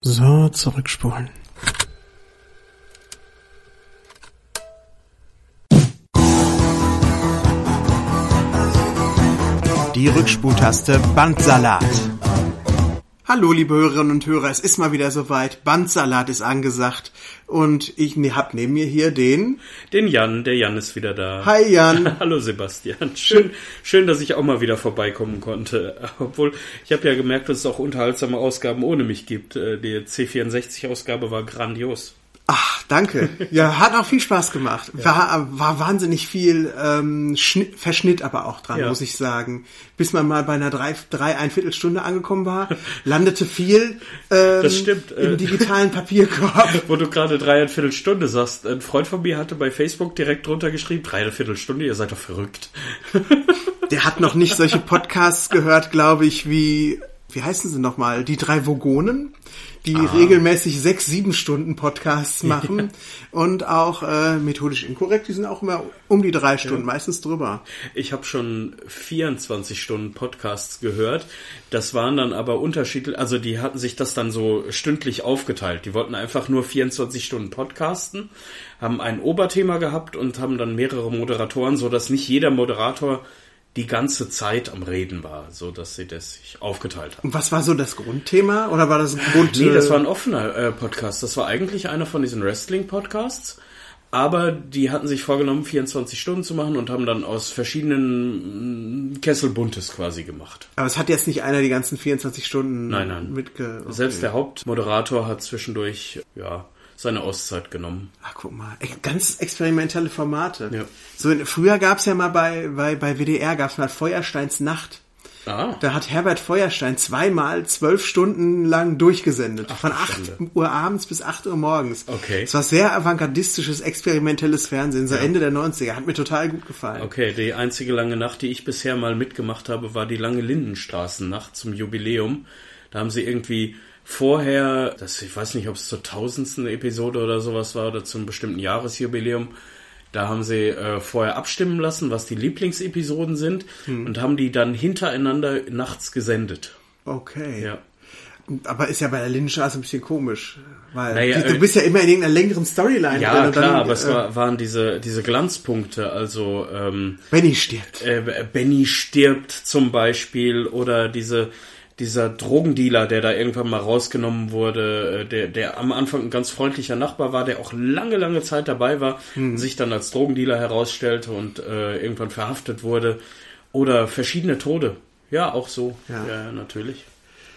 So, zurückspulen. Die Rückspultaste Bandsalat. Hallo, liebe Hörerinnen und Hörer, es ist mal wieder soweit. Bandsalat ist angesagt. Und ich ne, hab neben mir hier den... Den Jan, der Jan ist wieder da. Hi Jan. Hallo Sebastian. Schön, schön, dass ich auch mal wieder vorbeikommen konnte. Obwohl, ich habe ja gemerkt, dass es auch unterhaltsame Ausgaben ohne mich gibt. Äh, Die C64-Ausgabe war grandios. Ach, danke. Ja, hat auch viel Spaß gemacht. War, war wahnsinnig viel ähm, Schnitt, Verschnitt aber auch dran, Ja. muss ich sagen. Bis man mal bei einer drei, drei ein Viertelstunde angekommen war, landete viel ähm, Das stimmt, äh. im digitalen Papierkorb. Wo du gerade dreiviertel Stunde sagst, ein Freund von mir hatte bei Facebook direkt drunter geschrieben, dreiviertel Stunde, ihr seid doch verrückt. Der hat noch nicht solche Podcasts gehört, glaube ich, wie, wie heißen sie nochmal? Die drei Vogonen, die Ah. regelmäßig sechs, sieben Stunden Podcasts machen und auch äh, methodisch inkorrekt, die sind auch immer um die drei Stunden, meistens drüber. Ich habe schon 24 Stunden Podcasts gehört. Das waren dann aber unterschiedlich, also die hatten sich das dann so stündlich aufgeteilt. Die wollten einfach nur 24 Stunden podcasten, haben ein Oberthema gehabt und haben dann mehrere Moderatoren, so dass nicht jeder Moderator die ganze Zeit am Reden war, so dass sie das sich aufgeteilt haben. Und was war so das Grundthema? Oder war das ein Grund? Nee, das äh, war ein offener äh, Podcast. Das war eigentlich einer von diesen Wrestling-Podcasts. Aber die hatten sich vorgenommen, 24 Stunden zu machen und haben dann aus verschiedenen mm, Kessel Buntes quasi gemacht. Aber es hat jetzt nicht einer die ganzen 24 Stunden Nein, nein. mitge... okay. Selbst der Hauptmoderator hat zwischendurch, ja, seine Auszeit genommen. Ach, guck mal. Ganz experimentelle Formate. Ja. So, früher gab's ja mal bei, bei, bei WDR gab's mal Feuersteins Nacht. Ah, Da hat Herbert Feuerstein zweimal zwölf Stunden lang durchgesendet. von 8 Schande. Uhr abends bis 8 Uhr morgens. Okay. Es war sehr avantgardistisches, experimentelles Fernsehen, so Ende der 90er. Hat mir total gut gefallen. okay. Die einzige lange Nacht, die ich bisher mal mitgemacht habe, war die lange Lindenstraßennacht zum Jubiläum. Da haben sie irgendwie vorher, das, ich weiß nicht, ob es zur tausendsten Episode oder sowas war oder zum bestimmten Jahresjubiläum, da haben sie äh, vorher abstimmen lassen, was die Lieblingsepisoden sind Hm. und haben die dann hintereinander nachts gesendet. Okay. Ja. Aber ist ja bei der Lindenstraße ein bisschen komisch. Weil Naja, du äh, bist ja immer in irgendeiner längeren Storyline. Ja, klar, dann, aber es äh, war, waren diese, diese Glanzpunkte, also ähm, Benny stirbt. äh, Benny stirbt zum Beispiel oder diese dieser Drogendealer, der da irgendwann mal rausgenommen wurde, äh, der, der am Anfang ein ganz freundlicher Nachbar war, der auch lange, lange Zeit dabei war, sich dann als Drogendealer herausstellte und äh, irgendwann verhaftet wurde. Oder verschiedene Tode. Ja, auch so. Ja. Ja, natürlich.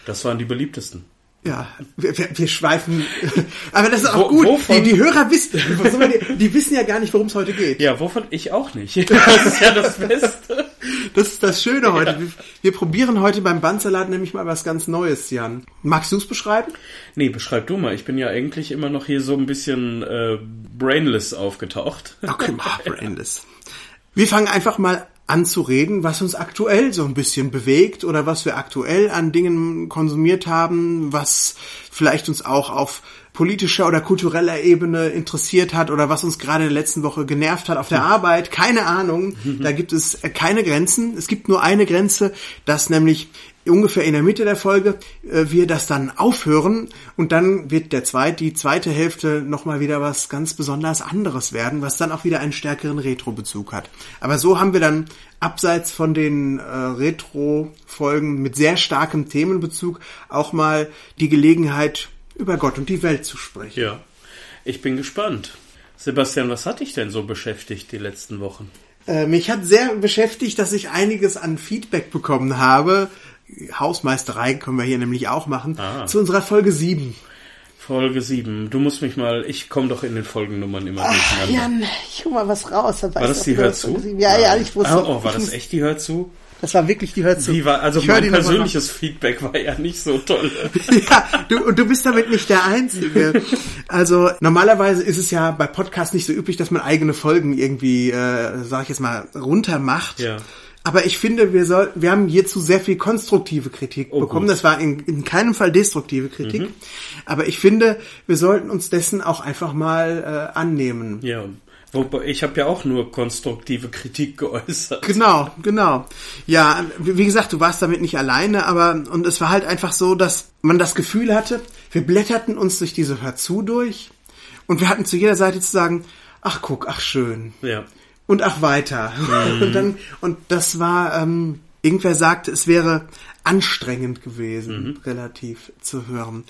Das waren die beliebtesten. Ja, wir, wir, wir schweifen. Aber das ist auch Wo- gut. wovon- Die, die Hörer wissen, die, die wissen ja gar nicht, worum es heute geht. Ja, wovon ich auch nicht. Das ist ja das Beste. Das ist das Schöne heute. Wir, wir probieren heute beim Bandsalat nämlich mal was ganz Neues, Jan. Magst du es beschreiben? Nee, beschreib du mal. Ich bin ja eigentlich immer noch hier so ein bisschen äh, brainless aufgetaucht. Okay, mal brainless. Wir fangen einfach mal an zu reden, was uns aktuell so ein bisschen bewegt oder was wir aktuell an Dingen konsumiert haben, was vielleicht uns auch auf politischer oder kultureller Ebene interessiert hat oder was uns gerade in der letzten Woche genervt hat auf der Arbeit. Keine Ahnung. Da gibt es keine Grenzen. Es gibt nur eine Grenze, dass nämlich ungefähr in der Mitte der Folge äh, wir das dann aufhören und dann wird der zweit, die zweite Hälfte nochmal wieder was ganz besonders anderes werden, was dann auch wieder einen stärkeren Retro-Bezug hat. Aber so haben wir dann abseits von den äh, Retro-Folgen mit sehr starkem Themenbezug auch mal die Gelegenheit, über Gott und die Welt zu sprechen. Ja, ich bin gespannt. Sebastian, was hat dich denn so beschäftigt die letzten Wochen? Äh, mich hat sehr beschäftigt, dass ich einiges an Feedback bekommen habe. Hausmeisterei können wir hier nämlich auch machen. Ah. Zu unserer Folge 7. Folge 7. Du musst mich mal, ich komme doch in den Folgennummern immer durcheinander. Jan, ich hol mal was raus. war das die Hör zu? Ja, ja, ich wusste. Oh, oh, war das echt die Hör zu? Das war wirklich die Hör zu. Wie war, also Ich mein persönliches Feedback war ja nicht so toll. ja, du, und du bist damit nicht der Einzige. Also normalerweise ist es ja bei Podcasts nicht so üblich, dass man eigene Folgen irgendwie, äh, sag ich jetzt mal, runter macht. Ja. Aber ich finde, wir sollten, wir haben hierzu sehr viel konstruktive Kritik Oh, bekommen. gut. Mhm. Das war in, in keinem Fall destruktive Kritik. Aber ich finde, wir sollten uns dessen auch einfach mal äh, annehmen. Ja, Wobei, ich habe ja auch nur konstruktive Kritik geäußert. Genau, genau. Ja, wie gesagt, du warst damit nicht alleine, aber und es war halt einfach so, dass man das Gefühl hatte, wir blätterten uns durch diese Hör zu durch und wir hatten zu jeder Seite zu sagen, ach guck, ach schön. Ja. Und ach weiter. Mhm. Und dann, und das war, ähm, irgendwer sagte, es wäre anstrengend gewesen, mhm. relativ zu hören.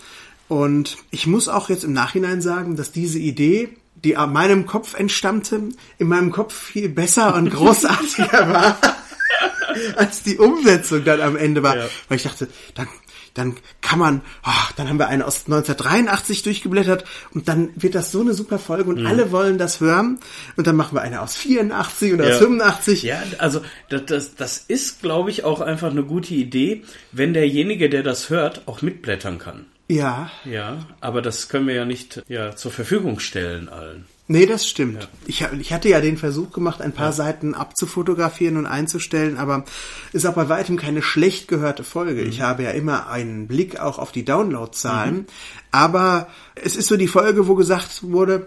Und ich muss auch jetzt im Nachhinein sagen, dass diese Idee die aus meinem Kopf entstammte, in meinem Kopf viel besser und großartiger war, als die Umsetzung dann am Ende war. Ja. Weil ich dachte, dann, dann kann man, oh, dann haben wir eine aus 1983 durchgeblättert und dann wird das so eine super Folge und mhm. alle wollen das hören und dann machen wir eine aus 84 oder ja. aus 85. Ja, also das, das, das ist, glaube ich, auch einfach eine gute Idee, wenn derjenige, der das hört, auch mitblättern kann. Ja. Ja, aber das können wir ja nicht ja, zur Verfügung stellen allen. Nee, das stimmt. Ja. Ich, ich hatte ja den Versuch gemacht, ein paar ja. Seiten abzufotografieren und einzustellen, aber ist auch bei weitem keine schlecht gehörte Folge. Mhm. Ich habe ja immer einen Blick auch auf die Downloadzahlen, mhm. aber es ist so die Folge, wo gesagt wurde,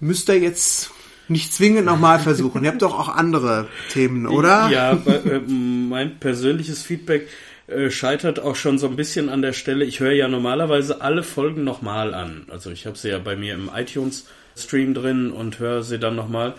müsst ihr jetzt nicht zwingend nochmal versuchen. Ihr habt doch auch andere Themen, oder? Ja, äh, mein persönliches Feedback äh, scheitert auch schon so ein bisschen an der Stelle. Ich höre ja normalerweise alle Folgen nochmal an. Also ich habe sie ja bei mir im iTunes-Stream drin und höre sie dann nochmal.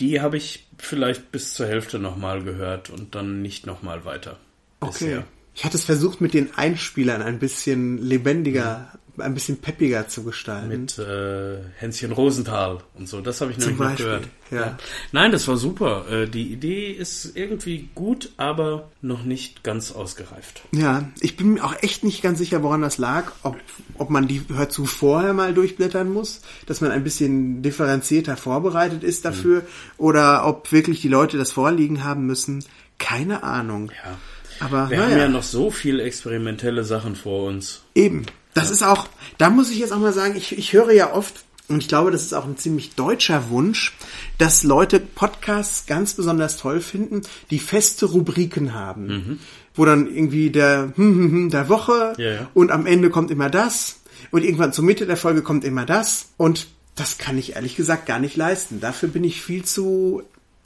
Die habe ich vielleicht bis zur Hälfte nochmal gehört und dann nicht nochmal weiter. Okay. Bisher. Ich hatte es versucht, mit den Einspielern ein bisschen lebendiger ein bisschen peppiger zu gestalten. Mit äh, Hänschen Rosenthal und so. Das habe ich nämlich noch gehört. Ja. ja. Nein, das war super. Äh, die Idee ist irgendwie gut, aber noch nicht ganz ausgereift. Ja, ich bin mir auch echt nicht ganz sicher, woran das lag. Ob, ob man die hört zu vorher mal durchblättern muss, dass man ein bisschen differenzierter vorbereitet ist dafür, mhm. oder ob wirklich die Leute das vorliegen haben müssen. Keine Ahnung. Ja. Aber wir haben ja noch so viele experimentelle Sachen vor uns. Eben. Das ist auch, da muss ich jetzt auch mal sagen, ich, ich höre ja oft, und ich glaube, das ist auch ein ziemlich deutscher Wunsch, dass Leute Podcasts ganz besonders toll finden, die feste Rubriken haben. Mhm. Wo dann irgendwie der, hm, hm, hm, der Woche ja, ja. und am Ende kommt immer das und irgendwann zur Mitte der Folge kommt immer das und das kann ich ehrlich gesagt gar nicht leisten. Dafür bin ich viel zu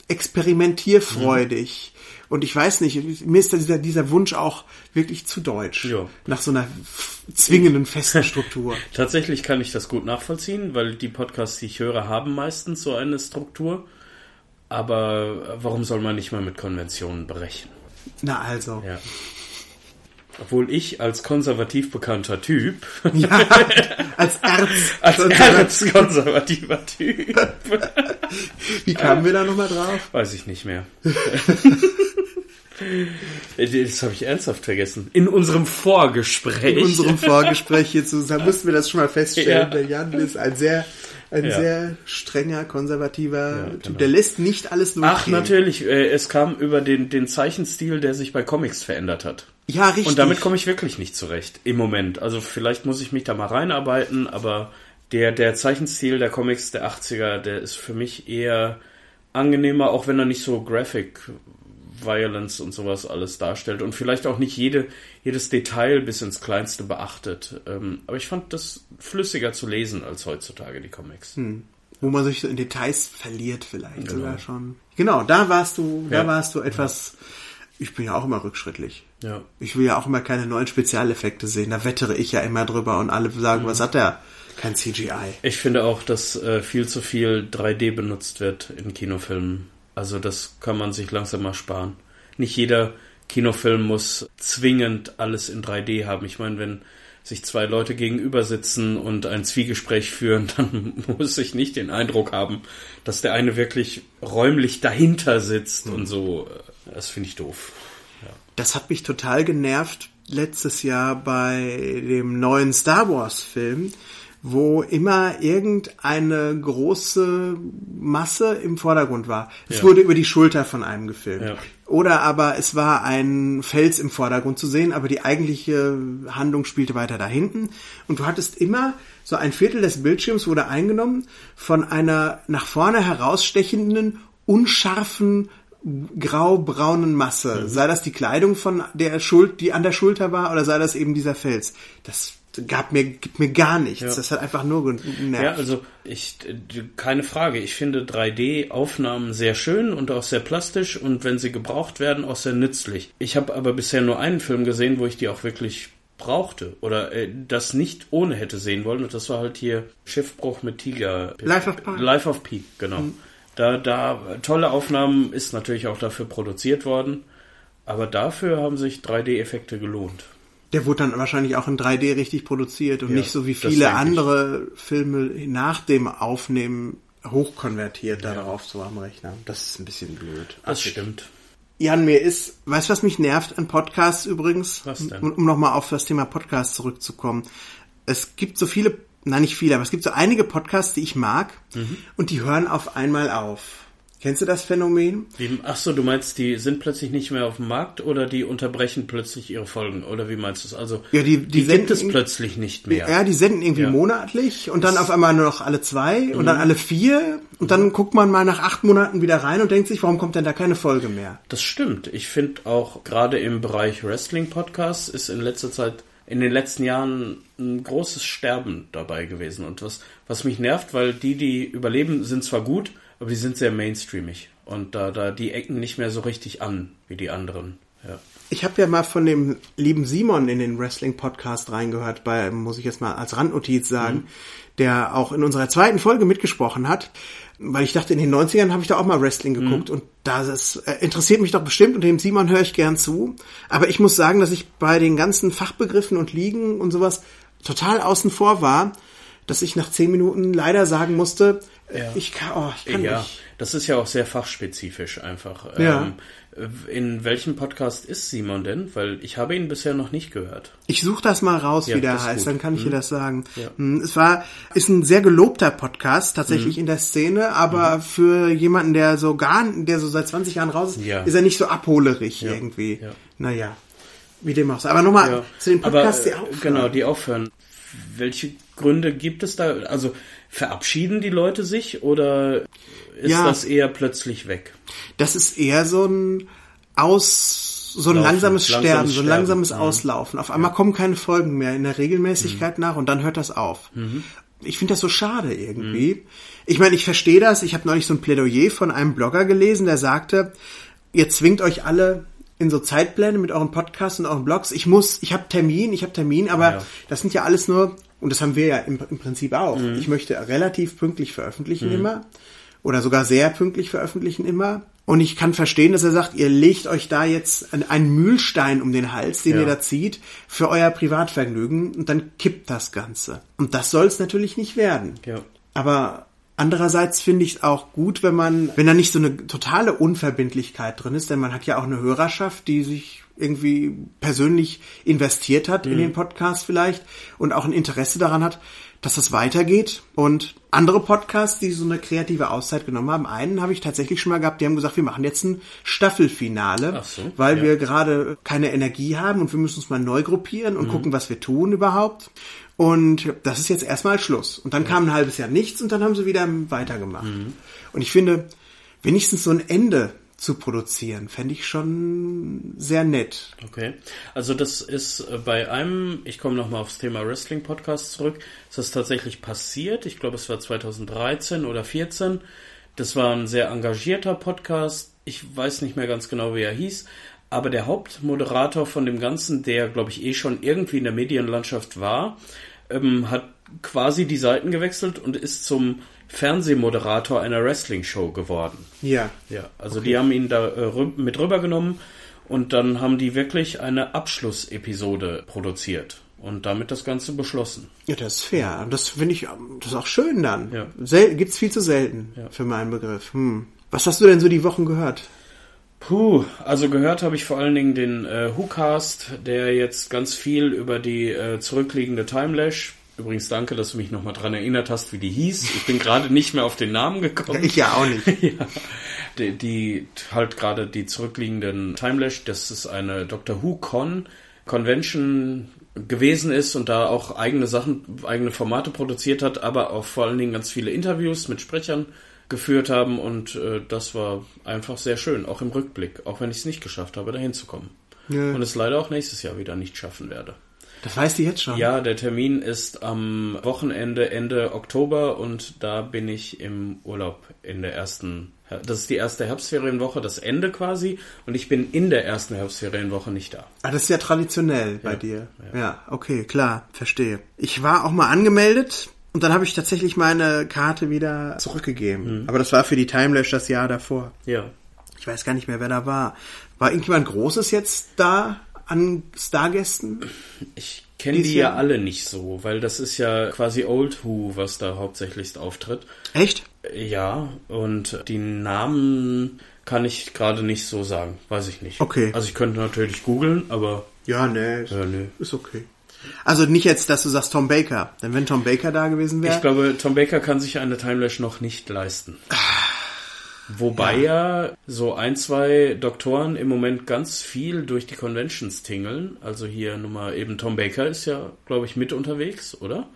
experimentierfreudig. Und ich weiß nicht, mir ist dieser, dieser Wunsch auch wirklich zu deutsch. Ja. Nach so einer zwingenden festen Struktur. Tatsächlich kann ich das gut nachvollziehen, weil die Podcasts, die ich höre, haben meistens so eine Struktur. Aber warum soll man nicht mal mit Konventionen brechen? Na also. Ja. Obwohl ich als konservativ bekannter Typ. Ja, als Erz. als erzkonservativer Typ. Wie kamen wir da nochmal drauf? Weiß ich nicht mehr. Das habe ich ernsthaft vergessen. In unserem Vorgespräch. In unserem Vorgespräch hierzu mussten wir das schon mal feststellen. Ja. Der Jan ist ein sehr ein ja. sehr strenger, konservativer ja, Typ. Genau. Der lässt nicht alles durchgehen. Ach, natürlich. Äh, es kam über den, den Zeichenstil, der sich bei Comics verändert hat. Ja, richtig. Und damit komme ich wirklich nicht zurecht im Moment. Also vielleicht muss ich mich da mal reinarbeiten, aber der, der Zeichenstil der Comics der 80er, der ist für mich eher angenehmer, auch wenn er nicht so graphic Violence und sowas alles darstellt und vielleicht auch nicht jede, jedes Detail bis ins Kleinste beachtet. Ähm, aber ich fand das flüssiger zu lesen als heutzutage die Comics. Hm. Wo man sich so in Details verliert vielleicht genau. sogar schon. Genau, da warst du, da warst du etwas. Ich bin ja auch immer rückschrittlich. Ja. Ich will ja auch immer keine neuen Spezialeffekte sehen. Da wettere ich ja immer drüber und alle sagen, mhm. was hat der? Kein CGI. Ich finde auch, dass äh, viel zu viel 3D benutzt wird in Kinofilmen. Also das kann man sich langsam mal sparen. Nicht jeder Kinofilm muss zwingend alles in 3D haben. Ich meine, wenn sich zwei Leute gegenüber sitzen und ein Zwiegespräch führen, dann muss ich nicht den Eindruck haben, dass der eine wirklich räumlich dahinter sitzt mhm. und so. Das finde ich doof. Ja. Das hat mich total genervt letztes Jahr bei dem neuen Star Wars Film wo immer irgendeine große Masse im Vordergrund war. Es ja. wurde über die Schulter von einem gefilmt. Ja. Oder aber es war ein Fels im Vordergrund zu sehen, aber die eigentliche Handlung spielte weiter da hinten. Und du hattest immer so ein Viertel des Bildschirms wurde eingenommen von einer nach vorne herausstechenden, unscharfen grau-braunen Masse. Mhm. Sei das die Kleidung von der Schuld, die an der Schulter war, oder sei das eben dieser Fels. Das gab mir, gibt mir gar nichts. Ja. Das hat einfach nur genervt. Ja, also ich, keine Frage. Ich finde 3D-Aufnahmen sehr schön und auch sehr plastisch und wenn sie gebraucht werden, auch sehr nützlich. Ich habe aber bisher nur einen Film gesehen, wo ich die auch wirklich brauchte oder äh, das nicht ohne hätte sehen wollen. Und das war halt hier Schiffbruch mit Tiger. Life of Pi. Life of Pi, genau. Mhm. Da, da, tolle Aufnahmen ist natürlich auch dafür produziert worden. Aber dafür haben sich 3D-Effekte gelohnt. Der wurde dann wahrscheinlich auch in 3D richtig produziert und ja, nicht so wie viele andere Filme nach dem Aufnehmen hochkonvertiert ja. darauf so am Rechner. Das ist ein bisschen blöd. Das Ach, stimmt. Jan, mir ist, weißt du, was mich nervt an Podcasts übrigens? Was denn? Um, um nochmal auf das Thema Podcast zurückzukommen. Es gibt so viele, nein, nicht viele, aber es gibt so einige Podcasts, die ich mag mhm. und die hören auf einmal auf. Kennst du das Phänomen? ach so, du meinst, die sind plötzlich nicht mehr auf dem Markt oder die unterbrechen plötzlich ihre Folgen? Oder wie meinst du es? Also, ja, die, die, die gibt es plötzlich nicht mehr. Ja, die senden irgendwie ja. monatlich und dann auf einmal nur noch alle zwei mhm. und dann alle vier und dann guckt man mal nach acht Monaten wieder rein und denkt sich, warum kommt denn da keine Folge mehr? Das stimmt. Ich finde auch gerade im Bereich Wrestling-Podcasts ist in letzter Zeit in den letzten Jahren ein großes Sterben dabei gewesen. Und was, was mich nervt, weil die, die überleben, sind zwar gut, aber die sind sehr mainstreamig und da, da die ecken nicht mehr so richtig an wie die anderen. Ja. Ich habe ja mal von dem lieben Simon in den Wrestling-Podcast reingehört, bei, muss ich jetzt mal als Randnotiz sagen, mhm. der auch in unserer zweiten Folge mitgesprochen hat, weil ich dachte, in den 90ern habe ich da auch mal Wrestling geguckt mhm. und das äh, interessiert mich doch bestimmt und dem Simon höre ich gern zu. Aber ich muss sagen, dass ich bei den ganzen Fachbegriffen und Ligen und sowas total außen vor war, dass ich nach zehn Minuten leider sagen musste, ja. Ich kann, oh, ich kann ja, nicht. das ist ja auch sehr fachspezifisch einfach. Ja. Ähm, in welchem Podcast ist Simon denn? Weil ich habe ihn bisher noch nicht gehört. Ich suche das mal raus, ja, wie der heißt, dann kann ich hm. dir das sagen. Ja. Hm, es war, ist ein sehr gelobter Podcast, tatsächlich hm. in der Szene, aber hm. für jemanden, der so gar, der so seit 20 Jahren raus ist, ja. ist er nicht so abholerig irgendwie. Ja. Naja, wie dem auch sei. Aber nochmal zu den Podcasts, aber, die aufhören. Genau, die aufhören. Welche Gründe gibt es da? Also verabschieden die Leute sich oder ist ja, das eher plötzlich weg? Das ist eher so ein Aus, so ein Laufen, langsames Sterben, langsames so ein langsames Sterben. Auslaufen. Auf einmal ja. kommen keine Folgen mehr in der Regelmäßigkeit mhm. nach und dann hört das auf. Mhm. Ich finde das so schade irgendwie. Mhm. Ich meine, ich verstehe das. Ich habe neulich so ein Plädoyer von einem Blogger gelesen, der sagte, ihr zwingt euch alle in so Zeitpläne mit euren Podcasts und euren Blogs. Ich muss, ich habe Termin, ich habe Termin, aber ja. das sind ja alles nur und das haben wir ja im, im Prinzip auch. Mhm. Ich möchte relativ pünktlich veröffentlichen mhm. immer. Oder sogar sehr pünktlich veröffentlichen immer. Und ich kann verstehen, dass er sagt, ihr legt euch da jetzt einen Mühlstein um den Hals, den ja. ihr da zieht, für euer Privatvergnügen und dann kippt das Ganze. Und das soll es natürlich nicht werden. Ja. Aber andererseits finde ich es auch gut, wenn man, wenn da nicht so eine totale Unverbindlichkeit drin ist, denn man hat ja auch eine Hörerschaft, die sich irgendwie persönlich investiert hat mhm. in den Podcast vielleicht und auch ein Interesse daran hat, dass das weitergeht. Und andere Podcasts, die so eine kreative Auszeit genommen haben, einen habe ich tatsächlich schon mal gehabt, die haben gesagt, wir machen jetzt ein Staffelfinale, so, weil ja. wir gerade keine Energie haben und wir müssen uns mal neu gruppieren und mhm. gucken, was wir tun überhaupt. Und das ist jetzt erstmal Schluss. Und dann ja. kam ein halbes Jahr nichts und dann haben sie wieder weitergemacht. Mhm. Und ich finde, wenigstens so ein Ende zu produzieren. Fände ich schon sehr nett. Okay. Also das ist äh, bei einem, ich komme nochmal aufs Thema Wrestling Podcast zurück, ist das tatsächlich passiert. Ich glaube, es war 2013 oder 14. Das war ein sehr engagierter Podcast. Ich weiß nicht mehr ganz genau, wie er hieß. Aber der Hauptmoderator von dem Ganzen, der, glaube ich, eh schon irgendwie in der Medienlandschaft war, ähm, hat quasi die Seiten gewechselt und ist zum Fernsehmoderator einer Wrestling-Show geworden. Ja. Ja, also okay. die haben ihn da äh, mit rübergenommen und dann haben die wirklich eine Abschlussepisode produziert und damit das Ganze beschlossen. Ja, das ist fair. Das finde ich, das ist auch schön dann. Ja. Sel gibt's viel zu selten ja. für meinen Begriff. Hm. Was hast du denn so die Wochen gehört? Puh, also gehört habe ich vor allen Dingen den äh, WhoCast, der jetzt ganz viel über die äh, zurückliegende Timelash Übrigens danke, dass du mich nochmal dran erinnert hast, wie die hieß. Ich bin gerade nicht mehr auf den Namen gekommen. Ich ja auch nicht. ja. Die, die halt gerade die zurückliegenden Timelash, das ist eine Doctor Who Con Convention gewesen ist und da auch eigene Sachen, eigene Formate produziert hat, aber auch vor allen Dingen ganz viele Interviews mit Sprechern geführt haben und äh, das war einfach sehr schön, auch im Rückblick, auch wenn ich es nicht geschafft habe, dahin zu kommen. Ja. Und es leider auch nächstes Jahr wieder nicht schaffen werde. Das weißt du jetzt schon? Ja, der Termin ist am Wochenende Ende Oktober und da bin ich im Urlaub in der ersten. Das ist die erste Herbstferienwoche, das Ende quasi, und ich bin in der ersten Herbstferienwoche nicht da. Ah, das ist ja traditionell bei dir. Ja. okay, klar, verstehe. Ich war auch mal angemeldet und dann habe ich tatsächlich meine Karte wieder zurückgegeben. Aber das war für die Timelash das Jahr davor. Ja. Ich weiß gar nicht mehr, wer da war. War irgendjemand Großes jetzt da an Stargästen? Ich kenne die ja alle nicht so, weil das ist ja quasi Old Who, was da hauptsächlich auftritt. Echt? Ja, und die Namen kann ich gerade nicht so sagen, weiß ich nicht. Okay. Also ich könnte natürlich googeln, aber Ja, nee, ist, ja, nö. ist okay. Also nicht jetzt, dass du sagst Tom Baker. Denn wenn Tom Baker da gewesen wäre. Ich glaube, Tom Baker kann sich eine Timelash noch nicht leisten. Wobei ja. so ein, zwei Doktoren im Moment ganz viel durch die Conventions tingeln. Also hier Nummer eben Tom Baker ist ja, glaube ich, mit unterwegs, oder?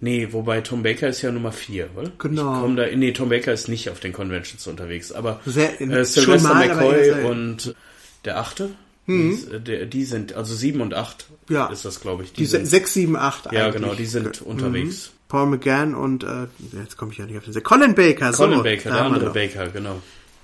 Nee, wobei Tom Baker ist ja Nummer vier, oder? Genau. Da, nee, Tom Baker ist nicht auf den Conventions unterwegs, aber Sehr- äh, Sylvester mal, aber McCoy selten. und der achte, die, äh, der, die sind, also sieben und acht Ja. ist das, glaube ich. die se- sind, 6, 7, 8 ja, genau, die sind unterwegs. Paul McGann und äh, jetzt komme ich ja nicht auf den Se- Colin Baker. Colin so, Baker, der andere. Baker, genau.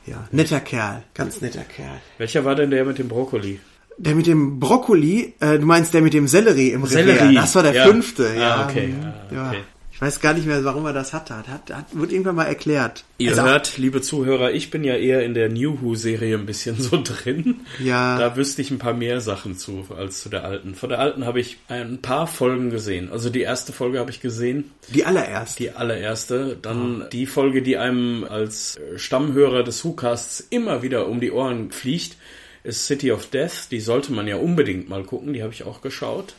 Ja, netter Kerl, ganz netter Kerl. Welcher war denn der mit dem Brokkoli? Der mit dem Brokkoli, äh, du meinst der mit dem Sellerie im Sellerie, Revers. Das war der ja. fünfte. Ah, Ja, okay, hm, ah, ja. okay. Ich weiß gar nicht mehr, warum er das hatte. Hat, hat, hat, wird irgendwann mal erklärt. Ihr Also, hört, liebe Zuhörer, ich bin ja eher in der New Who-Serie ein bisschen so drin. Ja. Da wüsste ich ein paar mehr Sachen zu als zu der alten. Von der alten habe ich ein paar Folgen gesehen. Also die erste Folge habe ich gesehen, Die allererste. die allererste. Dann die Folge, die einem als Stammhörer des Who-Casts immer wieder um die Ohren fliegt, ist City of Death. Die sollte man ja unbedingt mal gucken. Die habe ich auch geschaut.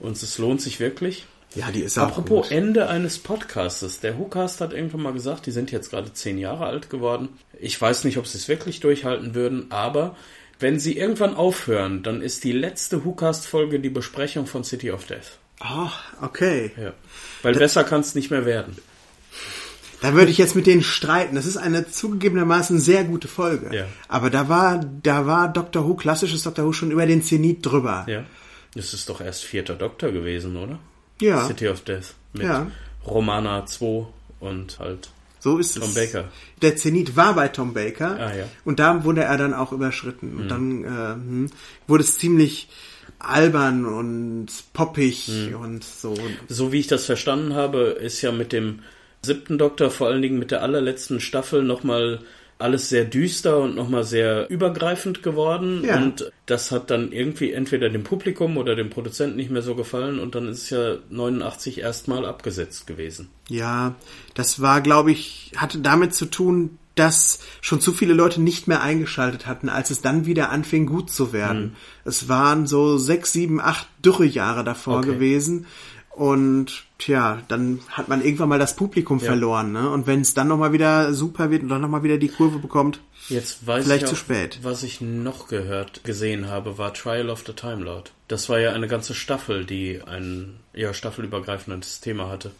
Und es lohnt sich wirklich. Ja, die ist auch Apropos. Ende eines Podcastes. Der WhoCast hat irgendwann mal gesagt, die sind jetzt gerade zehn Jahre alt geworden. Ich weiß nicht, ob sie es wirklich durchhalten würden, aber wenn sie irgendwann aufhören, dann ist die letzte WhoCast-Folge die Besprechung von City of Death. Ah, okay. Ja. Weil besser kann es nicht mehr werden. Da würde ich jetzt mit denen streiten. Das ist eine zugegebenermaßen sehr gute Folge. Ja. Aber da war, da war Doctor Who, klassisches Doctor Who, schon über den Zenit drüber. Ja. Das ist doch erst vierter Doktor gewesen, oder? Ja. City of Death. Mit Ja. Romana 2 und halt. So ist Tom es. Baker. Der Zenit war bei Tom Baker. Ah, ja. Und da wurde er dann auch überschritten. Mhm. Und dann äh, hm, wurde es ziemlich albern und poppig Mhm. und so. So wie ich das verstanden habe, ist ja mit dem siebten Doktor, vor allen Dingen mit der allerletzten Staffel, nochmal alles sehr düster und nochmal sehr übergreifend geworden. Ja. Und das hat dann irgendwie entweder dem Publikum oder dem Produzenten nicht mehr so gefallen und dann ist es ja 89 erstmal abgesetzt gewesen. Ja, das war, glaube ich, hatte damit zu tun, dass schon zu viele Leute nicht mehr eingeschaltet hatten, als es dann wieder anfing, gut zu werden. Mhm. Es waren so sechs, sieben, acht Dürrejahre davor Okay. gewesen. Und tja, dann hat man irgendwann mal das Publikum verloren. Ne? Und wenn es dann nochmal wieder super wird und dann nochmal wieder die Kurve bekommt, Jetzt weiß Vielleicht ich auch, zu spät. was ich noch gehört, gesehen habe, war Trial of the Time Lord. Das war ja eine ganze Staffel, die ein ja, staffelübergreifendes Thema hatte,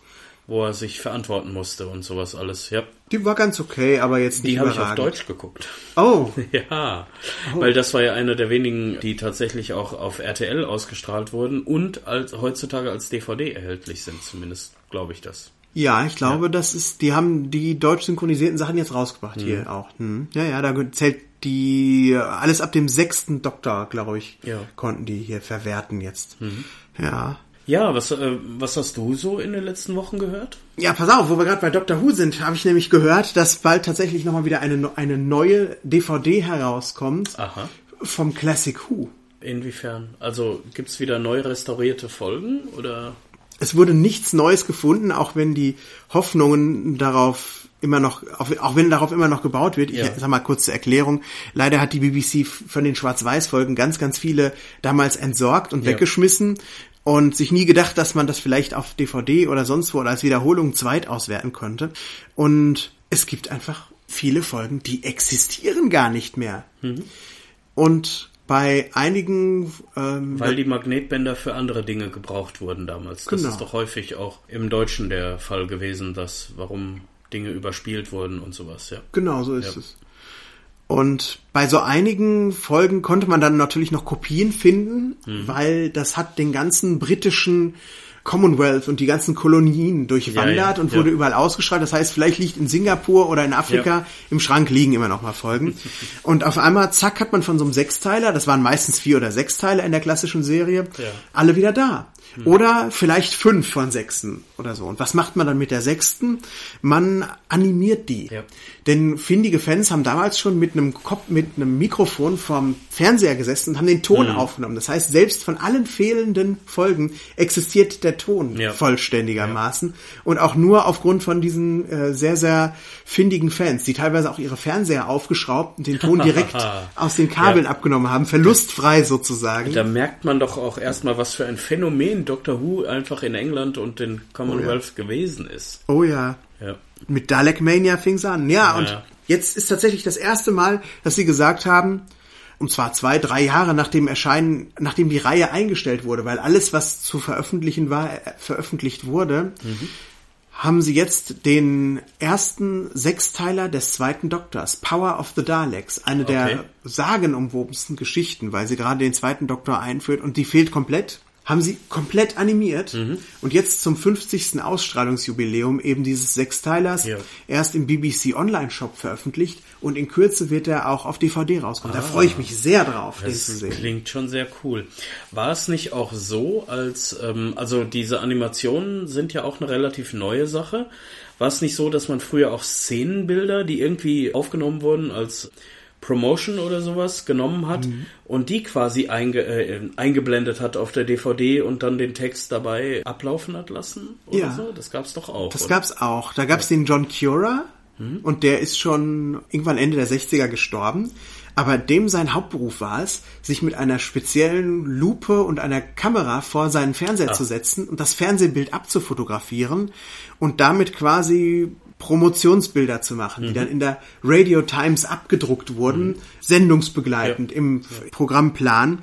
wo er sich verantworten musste und sowas alles. Ja, die war ganz okay, aber jetzt nicht die habe ich auf. Deutsch geguckt. Oh, Ja, weil das war ja eine der wenigen, die tatsächlich auch auf RTL ausgestrahlt wurden und als heutzutage als DVD erhältlich sind, zumindest glaube ich das. Ja, ich glaube, das ist, die haben die deutsch synchronisierten Sachen jetzt rausgebracht Mhm. hier auch. Hm. Ja, ja, da zählt die, alles ab dem sechsten Doktor, glaube ich, Ja. Mhm. konnten die hier verwerten jetzt. Ja. Ja, was, äh, was hast du so in den letzten Wochen gehört? Ja, pass auf, wo wir gerade bei Doctor Who sind, habe ich nämlich gehört, dass bald tatsächlich nochmal wieder eine, eine neue DVD herauskommt Aha. vom Classic Who. Inwiefern? Also gibt's wieder neu restaurierte Folgen oder? Es wurde nichts Neues gefunden, auch wenn die Hoffnungen darauf immer noch, auch wenn darauf immer noch gebaut wird. Ich Ja. sag mal kurz zur Erklärung. Leider hat die BBC von den Schwarz-Weiß-Folgen ganz, ganz viele damals entsorgt und Ja. weggeschmissen und sich nie gedacht, dass man das vielleicht auf DVD oder sonst wo oder als Wiederholung zweit auswerten könnte. Und es gibt einfach viele Folgen, die existieren gar nicht mehr. Mhm. Und bei einigen ähm, Weil die Magnetbänder für andere Dinge gebraucht wurden damals. Das Genau. ist doch häufig auch im Deutschen der Fall gewesen, dass warum Dinge überspielt wurden und sowas, ja. Genau, so ist Ja. es. Und bei so einigen Folgen konnte man dann natürlich noch Kopien finden, Mhm. weil das hat den ganzen britischen Commonwealth und die ganzen Kolonien durchwandert Ja, ja, und ja. wurde überall ausgestrahlt. Das heißt, vielleicht liegt in Singapur oder in Afrika Ja. im Schrank liegen immer noch mal Folgen. Und auf einmal, zack, hat man von so einem Sechsteiler, das waren meistens vier oder sechs Teile in der klassischen Serie, Ja. alle wieder da. Hm. Oder vielleicht fünf von sechsten oder so. Und was macht man dann mit der sechsten? Man animiert die. Ja. Denn findige Fans haben damals schon mit einem Kopf, mit einem Mikrofon vorm Fernseher gesessen und haben den Ton Hm. aufgenommen. Das heißt, selbst von allen fehlenden Folgen existiert der Ton Ja. vollständigermaßen. Und auch nur aufgrund von diesen äh, sehr, sehr findigen Fans, die teilweise auch ihre Fernseher aufgeschraubt und den Ton direkt aus den Kabeln Ja. abgenommen haben. Verlustfrei sozusagen. Da merkt man doch auch erstmal, was für ein Phänomen Doctor Who einfach in England und den Commonwealth gewesen ist. Oh ja. Ja. Mit Dalek Mania fing's an. Ja, und Ja. jetzt ist tatsächlich das erste Mal, dass sie gesagt haben, und zwar zwei, drei Jahre nach dem Erscheinen, nachdem die Reihe eingestellt wurde, weil alles, was zu veröffentlichen war, äh, veröffentlicht wurde, Mhm. haben sie jetzt den ersten Sechsteiler des zweiten Doktors, Power of the Daleks, eine Okay. der sagenumwobensten Geschichten, weil sie gerade den zweiten Doktor einführt und die fehlt komplett. Haben sie komplett animiert Mhm. und jetzt zum 50. Ausstrahlungsjubiläum eben dieses Sechsteilers Ja. erst im BBC Online Shop veröffentlicht und in Kürze wird er auch auf DVD rauskommen. Da freue ich mich sehr drauf, den zu Das sehen. klingt schon sehr cool. War es nicht auch so, als, ähm, also diese Animationen sind ja auch eine relativ neue Sache. War es nicht so, dass man früher auch Szenenbilder, die irgendwie aufgenommen wurden als Promotion oder sowas, genommen hat Mhm. und die quasi einge, äh, eingeblendet hat auf der DVD und dann den Text dabei ablaufen hat lassen? Oder Ja. so? Das gab's doch auch. Das oder? gab's auch. Da gab's den John Cura Mhm. und der ist schon irgendwann Ende der 60er gestorben. Aber dem sein Hauptberuf war es, sich mit einer speziellen Lupe und einer Kamera vor seinen Fernseher Ah. zu setzen und das Fernsehbild abzufotografieren und damit quasi Promotionsbilder zu machen, die Mhm. dann in der Radio Times abgedruckt wurden, sendungsbegleitend im Programmplan.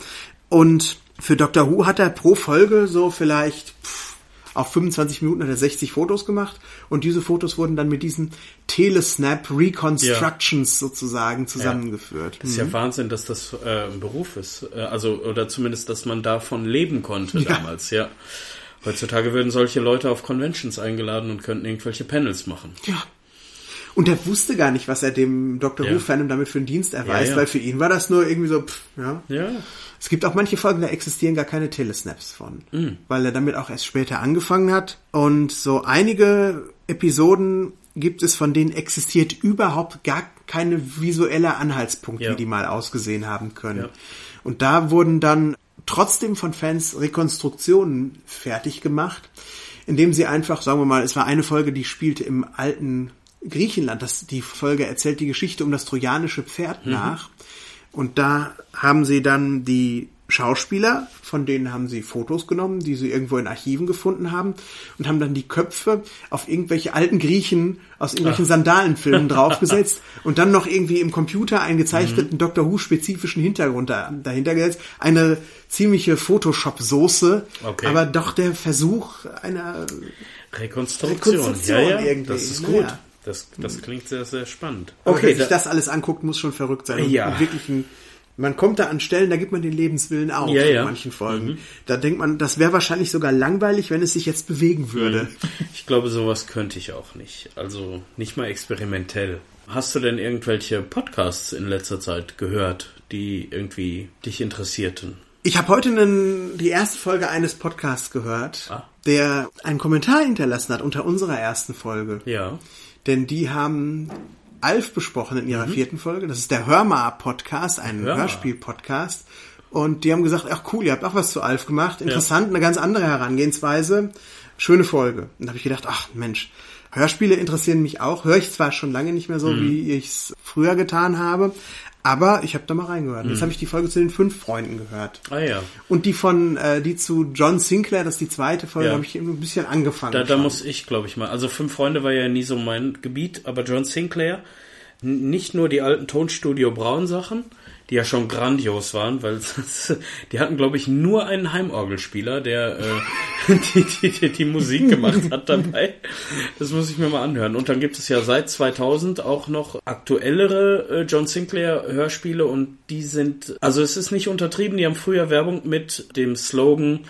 Und für Dr. Who hat er pro Folge so vielleicht pff, auf 25 Minuten hat er 60 Fotos gemacht und diese Fotos wurden dann mit diesen Telesnap Reconstructions sozusagen zusammengeführt. Ist ja Wahnsinn, dass das äh, ein Beruf ist. Äh, also, oder zumindest, dass man davon leben konnte damals, ja. Heutzutage würden solche Leute auf Conventions eingeladen und könnten irgendwelche Panels machen. Ja. Und er wusste gar nicht, was er dem Dr. Ja. Who-Fandom damit für einen Dienst erweist, Ja, ja. weil für ihn war das nur irgendwie so, pff, ja. Ja. Es gibt auch manche Folgen, da existieren gar keine Telesnaps von, weil er damit auch erst später angefangen hat. Und so einige Episoden gibt es, von denen existiert überhaupt gar keine visuelle Anhaltspunkt, wie die mal ausgesehen haben können. Und da wurden dann trotzdem von Fans Rekonstruktionen fertig gemacht, indem sie einfach, sagen wir mal, es war eine Folge, die spielte im alten Griechenland. Das, die Folge erzählt die Geschichte um das trojanische Pferd nach. Und da haben sie dann die Schauspieler, von denen haben sie Fotos genommen, die sie irgendwo in Archiven gefunden haben und haben dann die Köpfe auf irgendwelche alten Griechen aus irgendwelchen Sandalenfilmen draufgesetzt und dann noch irgendwie im Computer einen gezeichneten Doctor Who spezifischen Hintergrund da, dahinter gesetzt. Eine ziemliche Photoshop-Soße, Okay. aber doch der Versuch einer Rekonstruktion. Rekonstruktion ja, ja. irgendwie. Das ist gut. Das, das klingt sehr, sehr spannend. Okay, Okay, wer sich da, das alles anguckt, muss schon verrückt sein. Und- Ja. Und wirklich ein, man kommt da an Stellen, da gibt man den Lebenswillen auf Ja, ja. in manchen Folgen. Da denkt man, das wäre wahrscheinlich sogar langweilig, wenn es sich jetzt bewegen würde. ich glaube, sowas könnte ich auch nicht. Also nicht mal experimentell. Hast du denn irgendwelche Podcasts in letzter Zeit gehört, die irgendwie dich interessierten? Ich habe heute einen, die erste Folge eines Podcasts gehört, Ah. der einen Kommentar hinterlassen hat unter unserer ersten Folge. Ja. Denn die haben Alf besprochen in ihrer vierten Folge. Das ist der Hörmar-Podcast, ein Hörmar. Hörspiel-Podcast. Und die haben gesagt, ach cool, ihr habt auch was zu Alf gemacht. Interessant, eine ganz andere Herangehensweise. Schöne Folge. Und da habe ich gedacht, ach Mensch, Hörspiele interessieren mich auch. Höre ich zwar schon lange nicht mehr so, wie ich es früher getan habe, aber ich habe da mal reingehört. Jetzt habe ich die Folge zu den fünf Freunden gehört. Ah ja. Und die von, äh, die zu John Sinclair, das ist die zweite Folge, Ja. habe ich ein bisschen angefangen. Da, da muss ich, glaube ich, mal. Also Fünf Freunde war ja nie so mein Gebiet, aber John Sinclair, nicht nur die alten Tonstudio Braun Sachen, die ja schon grandios waren, weil die hatten, glaube ich, nur einen Heimorgelspieler, der äh, die, die, die, die Musik gemacht hat dabei. Das muss ich mir mal anhören. Und dann gibt es ja seit 2000 auch noch aktuellere äh, John Sinclair Hörspiele und die sind, also es ist nicht untertrieben, die haben früher Werbung mit dem Slogan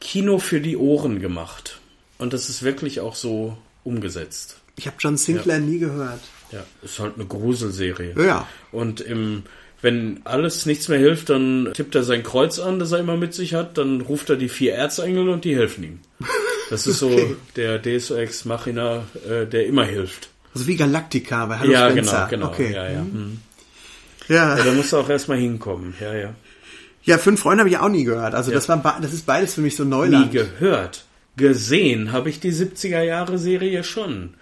Kino für die Ohren gemacht. Und das ist wirklich auch so umgesetzt. Ich habe John Sinclair ja. nie gehört. Ja, ist halt eine Gruselserie. Ja. Und im, wenn alles nichts mehr hilft, dann tippt er sein Kreuz an, das er immer mit sich hat, dann ruft er die vier Erzengel und die helfen ihm. Das ist okay. so der Deus Ex Machina, äh, der immer hilft. Also wie Galactica bei Hallo Ja, Spencer. genau, genau. Okay. Ja, ja. Mhm. Ja. ja. Da musst du auch erstmal hinkommen. Ja, ja. Ja, Fünf Freunde habe ich auch nie gehört. Also ja. das war das ist beides für mich so Neuland. Nie gehört. Gesehen habe ich die 70er Jahre Serie schon.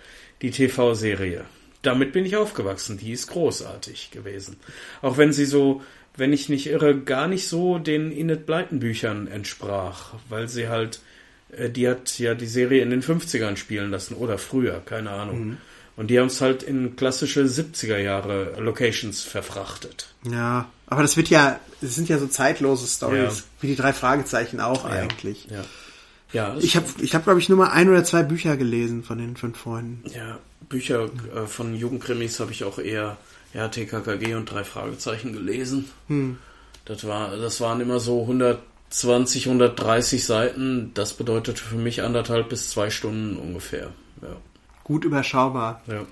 Die TV-Serie. Damit bin ich aufgewachsen. Die ist großartig gewesen. Auch wenn sie so, wenn ich nicht irre, gar nicht so den Inet Bleiten Büchern entsprach, weil sie halt, äh, die hat ja die Serie in den 50ern spielen lassen oder früher, keine Ahnung. Mhm. Und die haben es halt in klassische 70er Jahre Locations verfrachtet. Ja, aber das wird ja, es sind ja so zeitlose Stories, ja. wie die drei Fragezeichen auch ja. eigentlich. Ja. Ja, ich habe, ich hab, glaube ich, nur mal ein oder zwei Bücher gelesen von den fünf Freunden. Ja, Bücher äh, von Jugendkrimis habe ich auch eher ja, TKKG und drei Fragezeichen gelesen. Hm. Das, war, das waren immer so 120, 130 Seiten. Das bedeutet für mich anderthalb bis zwei Stunden ungefähr. Ja gut überschaubar. Ja.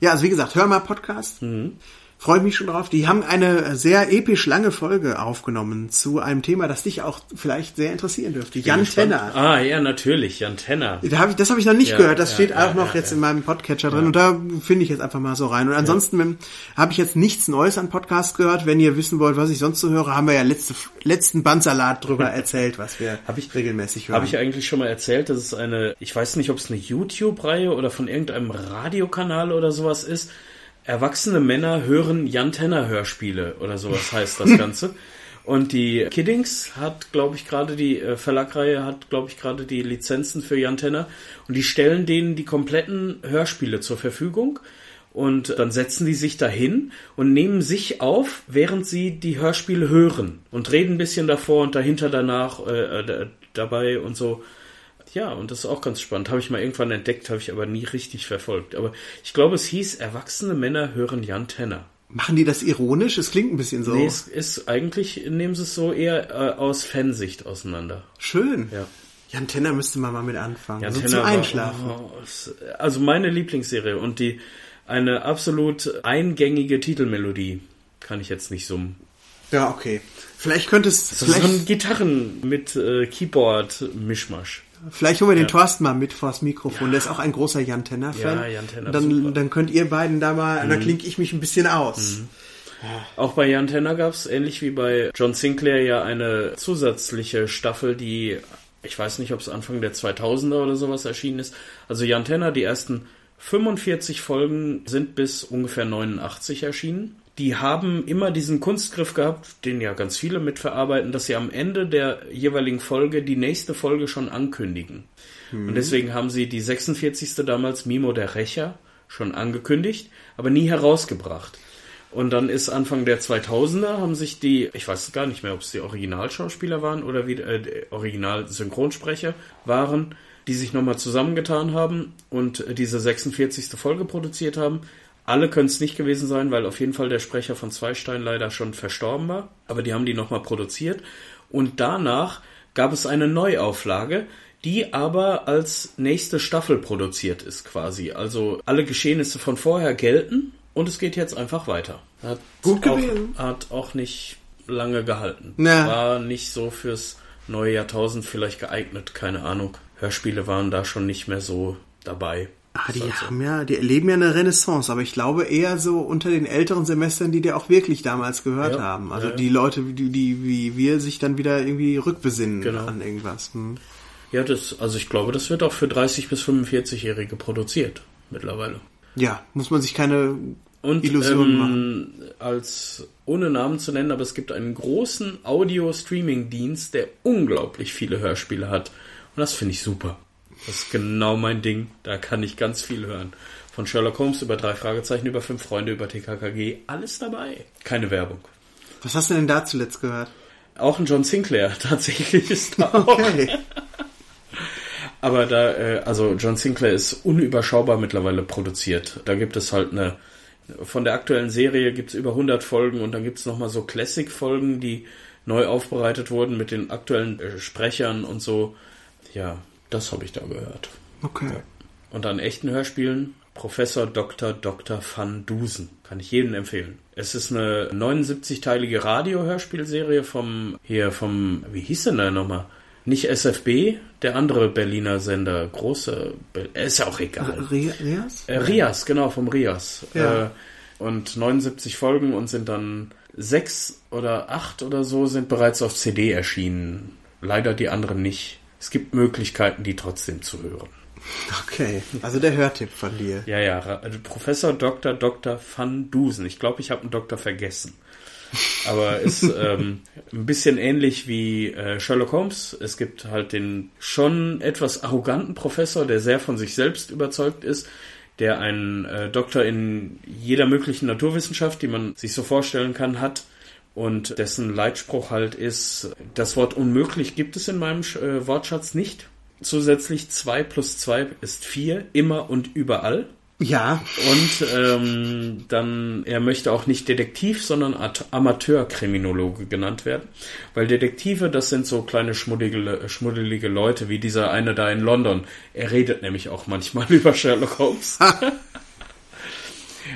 Ja, also wie gesagt, hör mal Podcast. Mhm. Freue mich schon drauf. Die haben eine sehr episch lange Folge aufgenommen zu einem Thema, das dich auch vielleicht sehr interessieren dürfte. Jan Tenner. Ah, ja, natürlich, Jan Tenner. Da hab ich, das habe ich noch nicht ja, gehört. Das ja, steht ja, auch noch jetzt in meinem Podcatcher drin und da finde ich jetzt einfach mal so rein. Und ansonsten habe ich jetzt nichts Neues an Podcast gehört. Wenn ihr wissen wollt, was ich sonst so höre, haben wir ja letzte, letzten Bandsalat drüber erzählt, was wir hab ich, regelmäßig hören. Habe ich eigentlich schon mal erzählt, dass es eine, ich weiß nicht, ob es eine YouTube-Reihe oder von irgendeinem Radiokanal oder sowas ist erwachsene Männer hören Jan Tenner Hörspiele oder sowas heißt das Ganze. Und die Kiddings hat, glaube ich, gerade die äh, Verlagreihe hat, glaube ich, gerade die Lizenzen für Jan Tenner. Und die stellen denen die kompletten Hörspiele zur Verfügung. Und dann setzen die sich dahin und nehmen sich auf, während sie die Hörspiele hören und reden ein bisschen davor und dahinter danach äh, äh dabei und so ja, und das ist auch ganz spannend. Habe ich mal irgendwann entdeckt, habe ich aber nie richtig verfolgt. Aber ich glaube, es hieß, erwachsene Männer hören Jan Tenner. Machen die das ironisch? Es klingt ein bisschen so. Nee, es ist eigentlich, nehmen sie es so eher äh, aus Fansicht auseinander. Schön. Ja. Jan Tenner müsste man mal mit anfangen. Jan so Tenner zum Einschlafen. War, oh, also meine Lieblingsserie und die eine absolut eingängige Titelmelodie kann ich jetzt nicht summen. Ja, okay. Vielleicht könnte es. Das vielleicht... ist so ein Gitarren mit äh, Keyboard-Mischmasch. Vielleicht holen wir den Thorsten mal mit vors Mikrofon. Ja. Der ist auch ein großer Jan Tenner-Fan. Ja, Jan Tenner. Dann, dann könnt ihr beiden da mal, mhm. dann klinke ich mich ein bisschen aus. Mhm. Auch bei Jan Tenner gab es, ähnlich wie bei John Sinclair, ja eine zusätzliche Staffel, die, ich weiß nicht, ob es Anfang der 2000er oder sowas erschienen ist. Also Jan Tenner, die ersten 45 Folgen sind bis ungefähr 89 erschienen die haben immer diesen Kunstgriff gehabt, den ja ganz viele mitverarbeiten, dass sie am Ende der jeweiligen Folge die nächste Folge schon ankündigen. Mhm. Und deswegen haben sie die 46. damals Mimo der Rächer schon angekündigt, aber nie herausgebracht. Und dann ist Anfang der 2000er haben sich die, ich weiß gar nicht mehr, ob es die Originalschauspieler waren oder wie äh, Original-Synchronsprecher waren, die sich nochmal zusammengetan haben und diese 46. Folge produziert haben. Alle können es nicht gewesen sein, weil auf jeden Fall der Sprecher von Zweistein leider schon verstorben war. Aber die haben die nochmal produziert. Und danach gab es eine Neuauflage, die aber als nächste Staffel produziert ist quasi. Also alle Geschehnisse von vorher gelten und es geht jetzt einfach weiter. Hat Gut gewesen. Auch, hat auch nicht lange gehalten. Na. War nicht so fürs neue Jahrtausend vielleicht geeignet, keine Ahnung. Hörspiele waren da schon nicht mehr so dabei. Ah, die also. haben ja, die erleben ja eine Renaissance, aber ich glaube eher so unter den älteren Semestern, die dir auch wirklich damals gehört ja, haben. Also ja, die Leute, die, die, wie wir sich dann wieder irgendwie rückbesinnen genau. an irgendwas. Hm. Ja, das, also ich glaube, das wird auch für 30 bis 45-Jährige produziert mittlerweile. Ja, muss man sich keine und, Illusionen ähm, machen. Als ohne Namen zu nennen, aber es gibt einen großen Audio-Streaming-Dienst, der unglaublich viele Hörspiele hat. Und das finde ich super. Das ist genau mein Ding. Da kann ich ganz viel hören. Von Sherlock Holmes über drei Fragezeichen, über fünf Freunde, über TKKG. Alles dabei. Keine Werbung. Was hast du denn da zuletzt gehört? Auch ein John Sinclair tatsächlich ist da auch. Okay. Aber da, äh, also John Sinclair ist unüberschaubar mittlerweile produziert. Da gibt es halt eine, von der aktuellen Serie gibt es über 100 Folgen und dann gibt es nochmal so Classic-Folgen, die neu aufbereitet wurden mit den aktuellen äh, Sprechern und so. Ja, das habe ich da gehört. Okay. Und an echten Hörspielen Professor Dr. Dr. van Dusen. Kann ich jedem empfehlen. Es ist eine 79-teilige Radio-Hörspielserie vom, hier vom, wie hieß denn der nochmal? Nicht SFB, der andere Berliner Sender, große, Be- ist ja auch egal. Ri- Rias? Äh, Rias, genau, vom Rias. Ja. Äh, und 79 Folgen und sind dann sechs oder acht oder so sind bereits auf CD erschienen. Leider die anderen nicht. Es gibt Möglichkeiten, die trotzdem zu hören. Okay. Also der Hörtipp von dir. Ja, ja, also Professor Dr. Dr. van Dusen. Ich glaube, ich habe einen Doktor vergessen. Aber ist ähm, ein bisschen ähnlich wie äh, Sherlock Holmes. Es gibt halt den schon etwas arroganten Professor, der sehr von sich selbst überzeugt ist, der einen äh, Doktor in jeder möglichen Naturwissenschaft, die man sich so vorstellen kann, hat und dessen Leitspruch halt ist, das Wort unmöglich gibt es in meinem äh, Wortschatz nicht. Zusätzlich 2 plus 2 ist 4, immer und überall. Ja. Und ähm, dann, er möchte auch nicht Detektiv, sondern At- Amateurkriminologe genannt werden. Weil Detektive, das sind so kleine schmuddelige, schmuddelige Leute, wie dieser eine da in London. Er redet nämlich auch manchmal über Sherlock Holmes.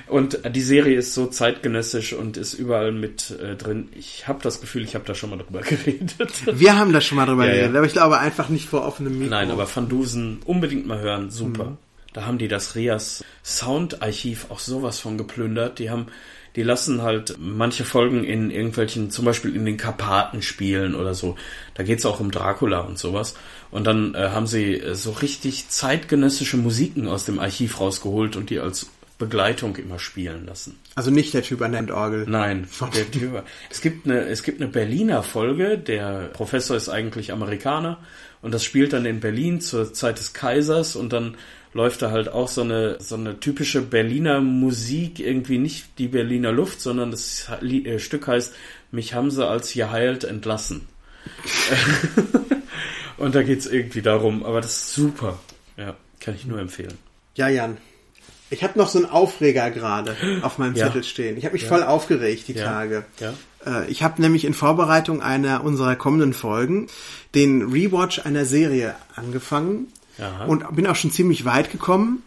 Und die Serie ist so zeitgenössisch und ist überall mit äh, drin. Ich habe das Gefühl, ich habe da schon mal drüber geredet. Wir haben da schon mal drüber Ja, ja. geredet, aber ich glaube einfach nicht vor offenem Mikro. Nein, aber Van Dusen unbedingt mal hören, super. Da haben die das Rias Soundarchiv auch sowas von geplündert. Die haben, die lassen halt manche Folgen in irgendwelchen, zum Beispiel in den Karpaten spielen oder so. Da geht's auch um Dracula und sowas. Und dann äh, haben sie äh, so richtig zeitgenössische Musiken aus dem Archiv rausgeholt und die als Begleitung immer spielen lassen. Also nicht der Typ an der Endorgel. Nein, der Typ. Es gibt eine, es gibt eine Berliner Folge. Der Professor ist eigentlich Amerikaner und das spielt dann in Berlin zur Zeit des Kaisers und dann läuft da halt auch so eine so eine typische Berliner Musik irgendwie nicht die Berliner Luft, sondern das äh, Stück heißt Mich haben sie als geheilt entlassen. und da geht's irgendwie darum, aber das ist super. Ja, kann ich nur empfehlen. Ja, Jan. Ich habe noch so einen Aufreger gerade auf meinem Ja. Zettel stehen. Ich habe mich voll aufgeregt die Ja. Tage. Ja. Äh, Ich habe nämlich in Vorbereitung einer unserer kommenden Folgen den Rewatch einer Serie angefangen Aha. und bin auch schon ziemlich weit gekommen.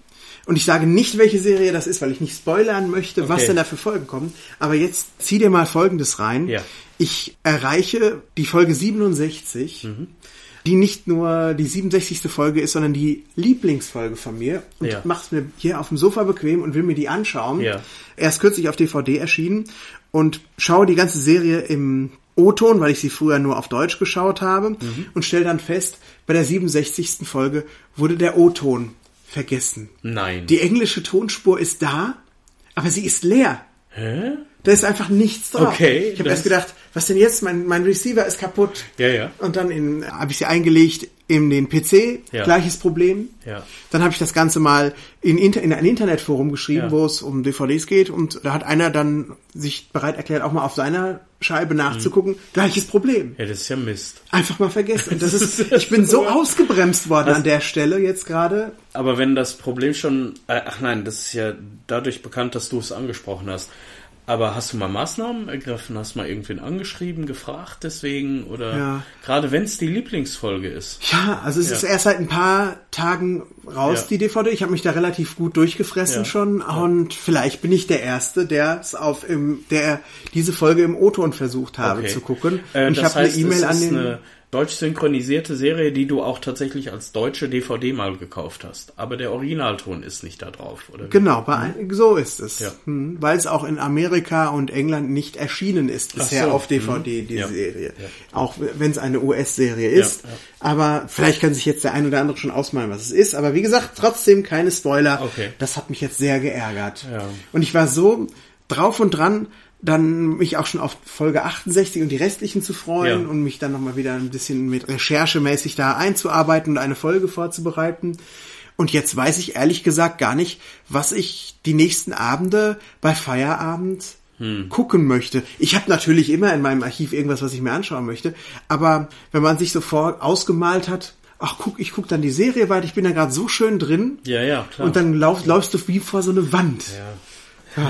Und ich sage nicht, welche Serie das ist, weil ich nicht spoilern möchte, was Okay. denn da für Folgen kommen. Aber jetzt zieh dir mal Folgendes rein. Ja. Ich erreiche die Folge 67, Mhm. Die nicht nur die 67. Folge ist, sondern die Lieblingsfolge von mir. Und Ja. ich mache es mir hier auf dem Sofa bequem und will mir die anschauen. Ja. Erst kürzlich auf DVD erschienen und schaue die ganze Serie im O-Ton, weil ich sie früher nur auf Deutsch geschaut habe Mhm. und stelle dann fest, bei der 67. Folge wurde der O-Ton vergessen. Nein. Die englische Tonspur ist da, aber sie ist leer. Hä? Da ist einfach nichts drauf. Okay, ich habe erst gedacht, was denn jetzt? Mein, mein Receiver ist kaputt. Ja, ja. Und dann habe ich sie eingelegt in den PC, Ja. gleiches Problem. Ja. Dann habe ich das Ganze mal in, Inter in ein Internetforum geschrieben, Ja. wo es um DVDs geht. Und da hat einer dann sich bereit erklärt, auch mal auf seiner Scheibe nachzugucken. Mhm. Gleiches Problem. Ja, das ist ja Mist. Einfach mal vergessen. Das ist, ich bin so ausgebremst worden an der Stelle jetzt gerade. Aber wenn das Problem schon, äh, ach nein, das ist ja dadurch bekannt, dass du es angesprochen hast. Aber hast du mal Maßnahmen ergriffen? Hast du mal irgendwen angeschrieben, gefragt deswegen? Oder Ja. gerade wenn es die Lieblingsfolge ist? Ja, also es Ja. ist erst seit ein paar Tagen raus, Ja. die DVD. Ich habe mich da relativ gut durchgefressen schon. Und vielleicht bin ich der Erste, der es auf im, der diese Folge im O-Ton versucht habe Okay. zu gucken. Äh, Und ich habe eine E-Mail an den. eine deutsch synchronisierte Serie, die du auch tatsächlich als deutsche DVD mal gekauft hast. Aber der Originalton ist nicht da drauf, oder? wie? Genau, bei ein, so ist es. Ja. Hm, Weil es auch in Amerika und England nicht erschienen ist bisher so. auf DVD, die Ja. Serie. Ja. Auch wenn es eine US-Serie ist. Aber vielleicht kann sich jetzt der ein oder andere schon ausmalen, was es ist. Aber wie gesagt, trotzdem keine Spoiler. Okay. Das hat mich jetzt sehr geärgert. Und ich war so drauf und dran, dann mich auch schon auf Folge 68 und die restlichen zu freuen Ja. und mich dann nochmal wieder ein bisschen mit recherchemäßig da einzuarbeiten und eine Folge vorzubereiten. Und jetzt weiß ich ehrlich gesagt gar nicht, was ich die nächsten Abende bei Feierabend gucken möchte. Ich habe natürlich immer in meinem Archiv irgendwas, was ich mir anschauen möchte, aber wenn man sich so vor ausgemalt hat, ach guck, ich guck dann die Serie weiter, ich bin da gerade so schön drin Ja, ja, klar. und dann lauf, läufst du wie vor so eine Wand.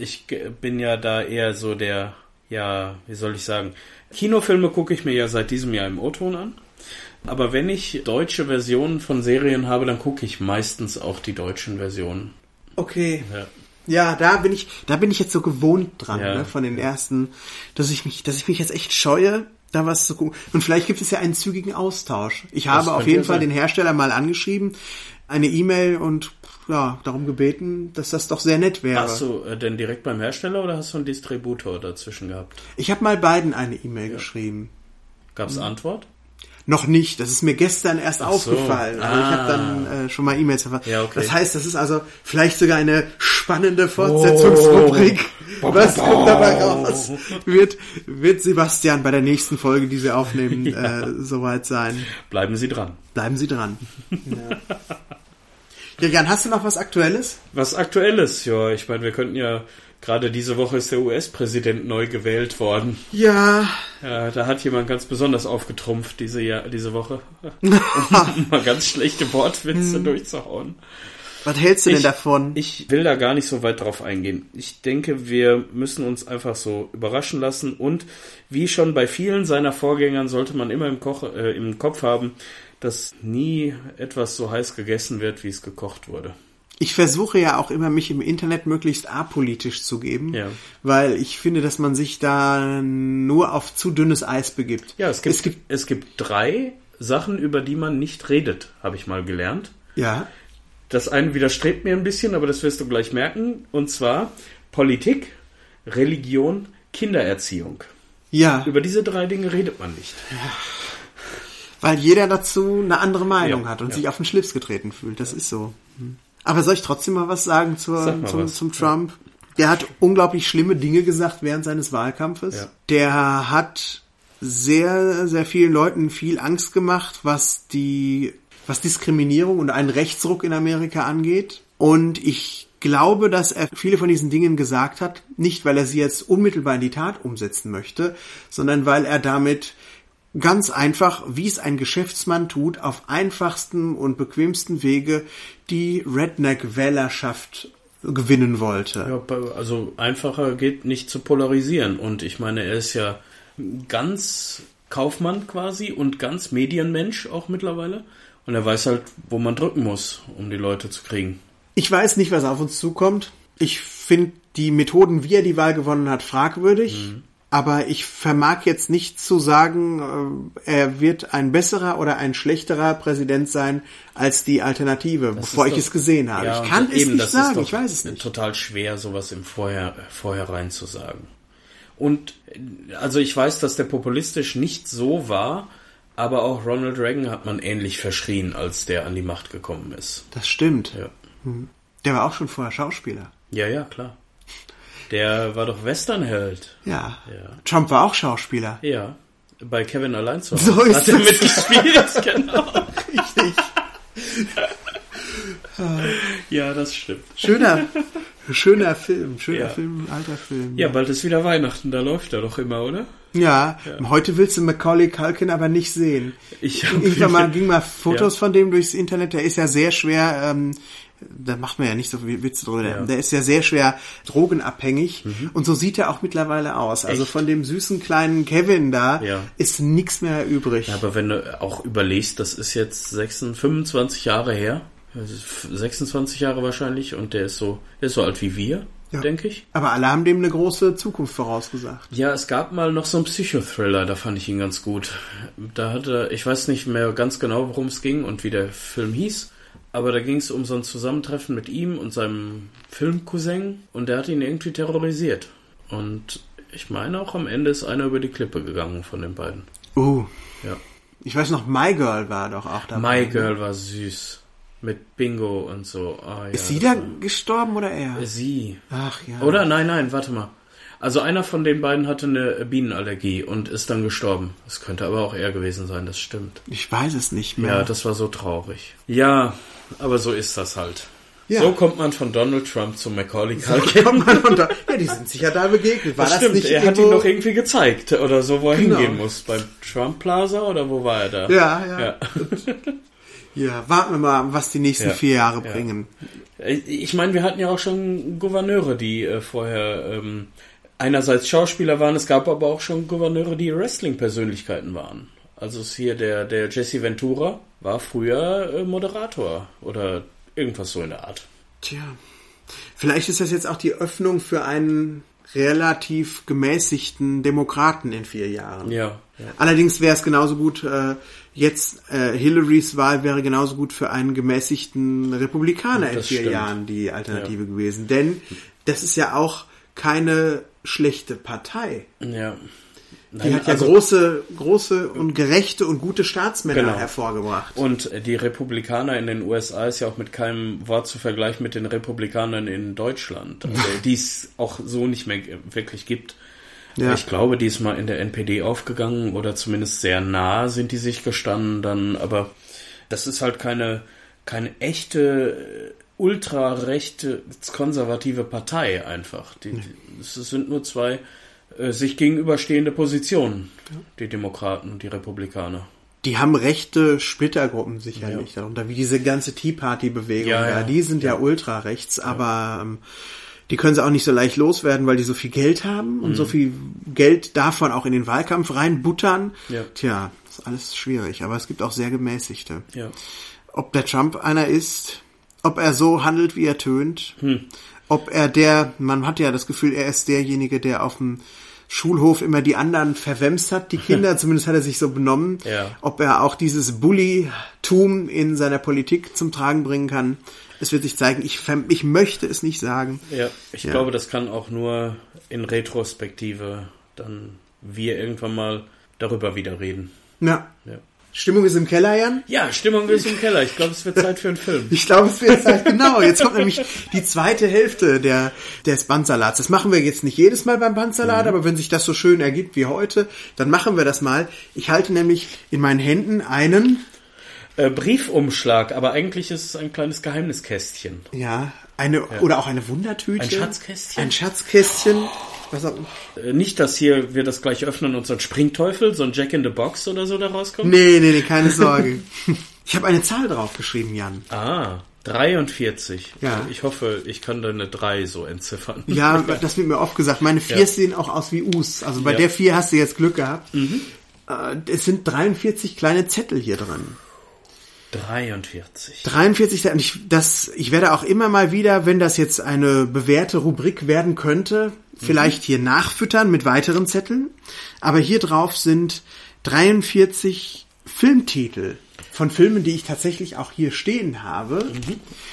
Ich bin ja da eher so der, ja, wie soll ich sagen, Kinofilme gucke ich mir ja seit diesem Jahr im O-Ton an. Aber wenn ich deutsche Versionen von Serien habe, dann gucke ich meistens auch die deutschen Versionen. Okay. Ja. Ja, da bin ich, da bin ich jetzt so gewohnt dran, Ja. ne, von den ersten, dass ich mich, dass ich mich jetzt echt scheue, da was zu gucken. Und vielleicht gibt es ja einen zügigen Austausch. Ich habe auf jeden Fall sein. den Hersteller mal angeschrieben, eine E-Mail und ja, darum gebeten, dass das doch sehr nett wäre. Hast du äh, denn direkt beim Hersteller oder hast du einen Distributor dazwischen gehabt? Ich habe mal beiden eine E-Mail geschrieben. Gab es Mhm. Antwort? Noch nicht, das ist mir gestern erst so. aufgefallen. Also ich habe Ah. dann äh, schon mal E-Mails verfasst. Ja, okay. Das heißt, das ist also vielleicht sogar eine spannende Fortsetzungsrubrik. Oh. Was kommt dabei raus? Wird, wird Sebastian bei der nächsten Folge, die wir aufnehmen, äh, soweit sein. Bleiben Sie dran. Bleiben Sie dran. Ja. Ja, Jan, hast du noch was Aktuelles? Was aktuelles? Ja, ich meine, wir könnten ja, gerade diese Woche ist der US-Präsident neu gewählt worden. Ja, Ja, da hat jemand ganz besonders aufgetrumpft diese, Jahr, diese Woche. um mal ganz schlechte Wortwitze durchzuhauen. was hältst du denn Ich- davon? Ich will da gar nicht so weit drauf eingehen. Ich denke, wir müssen uns einfach so überraschen lassen und wie schon bei vielen seiner Vorgängern sollte man immer im, Koch, äh, im Kopf haben, dass nie etwas so heiß gegessen wird, wie es gekocht wurde. Ich versuche ja auch immer, mich im Internet möglichst apolitisch zu geben, Ja. weil ich finde, dass man sich da nur auf zu dünnes Eis begibt. Ja, es gibt, es gibt, drei Sachen, über die man nicht redet, habe ich mal gelernt. ja, Das eine widerstrebt mir ein bisschen, aber das wirst du gleich merken. Und zwar Politik, Religion, Kindererziehung. ja, Über diese drei Dinge redet man nicht. Weil jeder dazu eine andere Meinung Ja, hat und ja. sich auf den Schlips getreten fühlt. Das ist so. Aber soll ich trotzdem mal was sagen zur, Sag zum, was. zum Trump? Der hat unglaublich schlimme Dinge gesagt während seines Wahlkampfes. Ja. Der hat sehr, sehr vielen Leuten viel Angst gemacht, was die, was Diskriminierung und einen Rechtsruck in Amerika angeht. Und ich glaube, dass er viele von diesen Dingen gesagt hat, nicht weil er sie jetzt unmittelbar in die Tat umsetzen möchte, sondern weil er damit ganz einfach, wie es ein Geschäftsmann tut, auf einfachsten und bequemsten Wege die Redneck-Wählerschaft gewinnen wollte. Ja, also einfacher geht nicht zu polarisieren. Und ich meine, er ist ja ganz Kaufmann quasi und ganz Medienmensch auch mittlerweile. Und er weiß halt, wo man drücken muss, um die Leute zu kriegen. Ich weiß nicht, was auf uns zukommt. Ich finde die Methoden, wie er die Wahl gewonnen hat, fragwürdig. Aber ich vermag jetzt nicht zu sagen, äh, er wird ein besserer oder ein schlechterer Präsident sein als die Alternative, bevor ist ich doch- es gesehen habe. Ja, ich kann es eben, nicht das sagen, ich weiß es nicht. Total schwer, sowas im Vorher, Vorhinein zu sagen. Und äh, also ich weiß, dass der populistisch nicht so war, aber auch Ronald Reagan hat man ähnlich verschrien, als der an die Macht gekommen ist. Das stimmt. Ja, Der war auch schon vorher Schauspieler. ja, ja klar. Der war doch Westernheld. Ja. Ja. Trump war auch Schauspieler. Ja, bei Kevin allein zu. So ist hat er es. mitgespielt, genau. Richtig. Ja, das stimmt. Schöner, schöner Film, schöner Ja. Film, alter Film. Ja, bald ist wieder Weihnachten, da läuft er doch immer, oder? Ja, heute willst du Macaulay Culkin aber nicht sehen. Ich Irgendwann mal ging mal Fotos Ja. von dem durchs Internet. Der ist ja sehr schwer. Ähm, da macht man ja nicht so viel Witze drüber. Ja. Mhm. Der ist ja sehr schwer drogenabhängig und so sieht er auch mittlerweile aus. Also Echt? von dem süßen kleinen Kevin da Ja. ist nichts mehr übrig. Ja, aber wenn du auch überlegst, das ist jetzt 26, 25 Jahre her, das ist 26 Jahre wahrscheinlich, und der ist so, der ist so alt wie wir, Ja. denke ich. Aber alle haben dem eine große Zukunft vorausgesagt. Ja, es gab mal noch so einen Psychothriller, da fand ich ihn ganz gut. Da hatte, ich weiß nicht mehr ganz genau, worum es ging und wie der Film hieß, aber da ging es um so ein Zusammentreffen mit ihm und seinem Filmcousin und der hat ihn irgendwie terrorisiert. Und ich meine auch am Ende ist einer über die Klippe gegangen von den beiden. Uh, Ja. ich weiß noch, My Girl war doch auch dabei. My Girl war süß. Mit Bingo und so. Ah, ja, Ist sie da gestorben oder er? Sie. Ach ja. Oder? Nein, nein, warte mal. Also einer von den beiden hatte eine Bienenallergie und ist dann gestorben. Es könnte aber auch er gewesen sein, das stimmt. Ich weiß es nicht mehr. Ja, das war so traurig. Ja, aber so ist das halt. Ja. So kommt man von Donald Trump zu Macaulay So Culkin. kommt man von. Ja, die sind sich ja da begegnet. War Das das, stimmt, nicht er hat ihn noch irgendwie gezeigt oder so, wo er Genau. hingehen muss. Beim Trump Plaza oder wo war er da? Ja, ja. ja. Ja, warten wir mal, was die nächsten Ja. vier Jahre Ja. bringen. Ich meine, wir hatten ja auch schon Gouverneure, die äh, vorher ähm, einerseits Schauspieler waren, es gab aber auch schon Gouverneure, die Wrestling-Persönlichkeiten waren. Also ist hier der, der Jesse Ventura war früher äh, Moderator oder irgendwas so in der Art. Tja, vielleicht ist das jetzt auch die Öffnung für einen relativ gemäßigten Demokraten in vier Jahren. Ja. ja. Allerdings wäre es genauso gut, äh, jetzt äh, Hillarys Wahl wäre genauso gut für einen gemäßigten Republikaner in vier stimmt. Jahren die Alternative gewesen. Denn das ist ja auch keine schlechte Partei. ja. Die Nein, hat ja also- große, große und gerechte und gute Staatsmänner Genau. hervorgebracht. Und die Republikaner in den USA ist ja auch mit keinem Wort zu vergleichen mit den Republikanern in Deutschland, also, die es auch so nicht mehr wirklich gibt. Ja. Ich glaube, die ist mal in der NPD aufgegangen oder zumindest sehr nah sind die sich gestanden dann, aber das ist halt keine, keine echte ultrarechte konservative Partei einfach. Die, es sind nur zwei äh, sich gegenüberstehende Positionen, die Demokraten und die Republikaner. Die haben rechte Splittergruppen sicherlich darunter, wie diese ganze Tea Party Bewegung. Ja, Ja, ja. Die sind ja, ultra rechts, aber ähm, die können sie auch nicht so leicht loswerden, weil die so viel Geld haben Mhm. und so viel Geld davon auch in den Wahlkampf reinbuttern. Ja. Tja, ist alles schwierig, aber es gibt auch sehr gemäßigte. Ja. Ob der Trump einer ist, ob er so handelt, wie er tönt, Hm. ob er der, man hat ja das Gefühl, er ist derjenige, der auf dem Schulhof immer die anderen verwemst hat, die Kinder, zumindest hat er sich so benommen. Ja. Ob er auch dieses Bully-Tum in seiner Politik zum Tragen bringen kann, es wird sich zeigen. Ich, ich möchte es nicht sagen. Ja, ich Ja. glaube, das kann auch nur in Retrospektive dann wir irgendwann mal darüber wieder reden. Ja. Ja, Stimmung ist im Keller, Jan. ja Stimmung ist im Keller. Ich glaube, es wird Zeit für einen Film. Ich glaube, es wird Zeit, genau. Jetzt kommt nämlich die zweite Hälfte der, des Bandsalats. Das machen wir jetzt nicht jedes Mal beim Bandsalat, aber wenn sich das so schön ergibt wie heute, dann machen wir das mal. Ich halte nämlich in meinen Händen einen, Äh, Briefumschlag, aber eigentlich ist es ein kleines Geheimniskästchen. ja, eine, oder auch eine Wundertüte. Ein Schatzkästchen? Ein Schatzkästchen. Was auch, Äh, nicht, dass hier wir das gleich öffnen und so ein Springteufel, so ein Jack in the Box oder so da rauskommt. nee, nee, nee, keine Sorge. Ich habe eine Zahl draufgeschrieben, Jan. Ah, 43. Ja. Ich hoffe, ich kann da eine 3 so entziffern. Ja, das wird mir oft gesagt. Meine Viers Ja. sehen auch aus wie Us. Also bei Ja. der Vier hast du jetzt Glück gehabt. Äh, Es sind 43 kleine Zettel hier drin. 43. 43, und ich, das, ich werde auch immer mal wieder, wenn das jetzt eine bewährte Rubrik werden könnte, vielleicht hier nachfüttern mit weiteren Zetteln. Aber hier drauf sind 43 Filmtitel von Filmen, die ich tatsächlich auch hier stehen habe.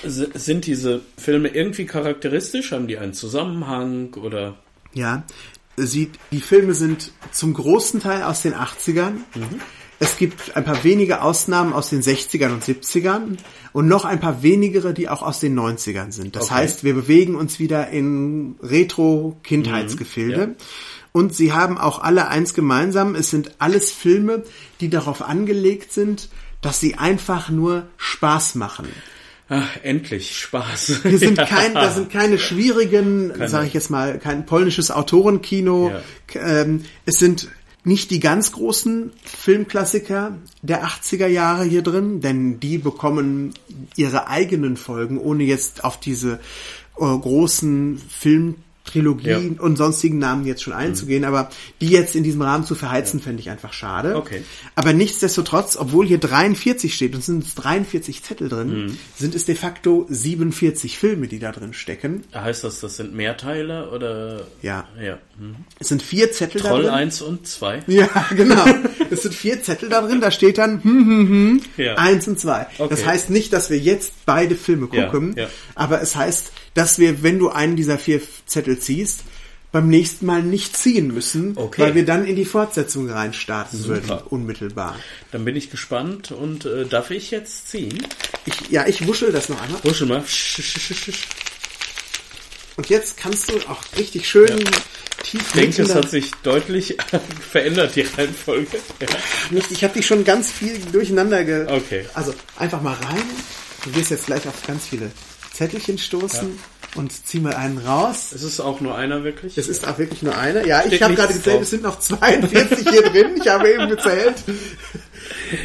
S- Sind diese Filme irgendwie charakteristisch? Haben die einen Zusammenhang oder? Ja, sieht, die Filme sind zum großen Teil aus den 80ern. Es gibt ein paar wenige Ausnahmen aus den 60ern und 70ern und noch ein paar wenigere, die auch aus den 90ern sind. Das Okay. heißt, wir bewegen uns wieder in Retro-Kindheitsgefilde. Mhm, Und sie haben auch alle eins gemeinsam. Es sind alles Filme, die darauf angelegt sind, dass sie einfach nur Spaß machen. Ach, endlich Spaß. Hier sind Ja. kein, da sind keine schwierigen, sage ich jetzt mal, kein polnisches Autorenkino. Ja. Ähm, es sind nicht die ganz großen Filmklassiker der 80er Jahre hier drin, denn die bekommen ihre eigenen Folgen, ohne jetzt auf diese äh, großen Filmtrilogien Ja. und sonstigen Namen jetzt schon einzugehen, aber die jetzt in diesem Rahmen zu verheizen, fände ich einfach schade. Okay. Aber nichtsdestotrotz, obwohl hier 43 steht und es sind 43 Zettel drin, Mhm. sind es de facto 47 Filme, die da drin stecken. Heißt das, das sind Mehrteile oder? Ja. Ja. Hm. Es sind vier Zettel da Troll drin. 1 und 2. Ja, genau. Es sind vier Zettel da drin, da steht dann hm, hm, hm, Ja. eins und zwei. Okay. Das heißt nicht, dass wir jetzt beide Filme Ja, gucken, ja. aber es heißt, dass wir, wenn du einen dieser vier Zettel ziehst, beim nächsten Mal nicht ziehen müssen, Okay. weil wir dann in die Fortsetzung reinstarten Super. würden, unmittelbar. Dann bin ich gespannt und äh, darf ich jetzt ziehen? Ich, ja, ich wuschel das noch einmal. Wuschel mal. Und jetzt kannst du auch richtig schön Ja. tief Ich denke, es hat sich deutlich verändert, die Reihenfolge. Ja. nicht. Ich habe dich schon ganz viel durcheinander ge. Okay. Also einfach mal rein. Du wirst jetzt gleich auf ganz viele Zettelchen stoßen und zieh mal einen raus. Es ist auch nur einer wirklich. Es ist auch wirklich nur einer. Ja, ich Steht habe nichts gerade gezählt, drauf. es sind noch 42 hier drin. Ich habe eben gezählt.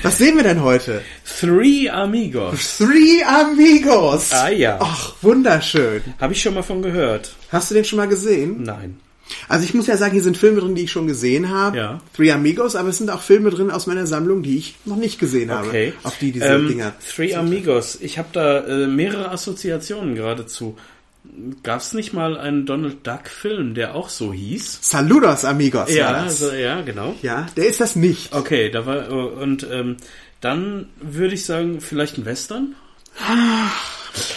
Was sehen wir denn heute? Three Amigos. Three Amigos. Ah ja. Ach, wunderschön. Habe ich schon mal von gehört. Hast du den schon mal gesehen? Nein. Also ich muss ja sagen, hier sind Filme drin, die ich schon gesehen habe. Ja. Three Amigos, aber es sind auch Filme drin aus meiner Sammlung, die ich noch nicht gesehen habe. Okay. Auf die diese ähm, Dinger. Three Amigos. Ich habe da äh, mehrere Assoziationen geradezu. Gab es nicht mal einen Donald Duck Film, der auch so hieß? Saludos Amigos. Ja, also, ja, genau. ja, der ist das nicht. Okay, da war äh, und ähm, dann würde ich sagen, vielleicht ein Western.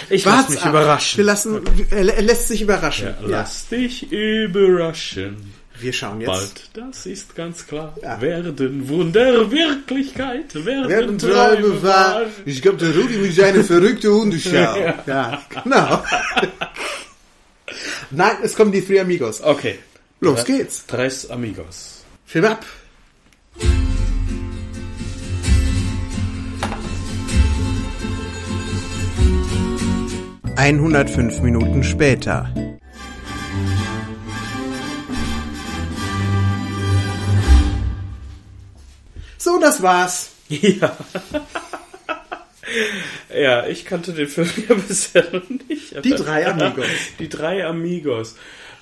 Ich lass Wart's mich ab. überraschen. Wir lassen, er lä- lässt sich überraschen. Ja, Ja, Lass dich überraschen. Wir schauen jetzt. Bald, das ist ganz klar. Ja. Werden Wunder Wirklichkeit, werden, Werden Träume Träume wahr. Ich glaube, der Rudi mit seine verrückte Hundeschau. ja. genau. Nein, es kommen die Three Amigos. Okay. Los geht's. Tres Amigos. Film ab. Einhundertfünf Minuten später. So, das war's. Ja. ja, ich kannte den Film ja bisher noch nicht. Die drei Amigos. Die drei Amigos.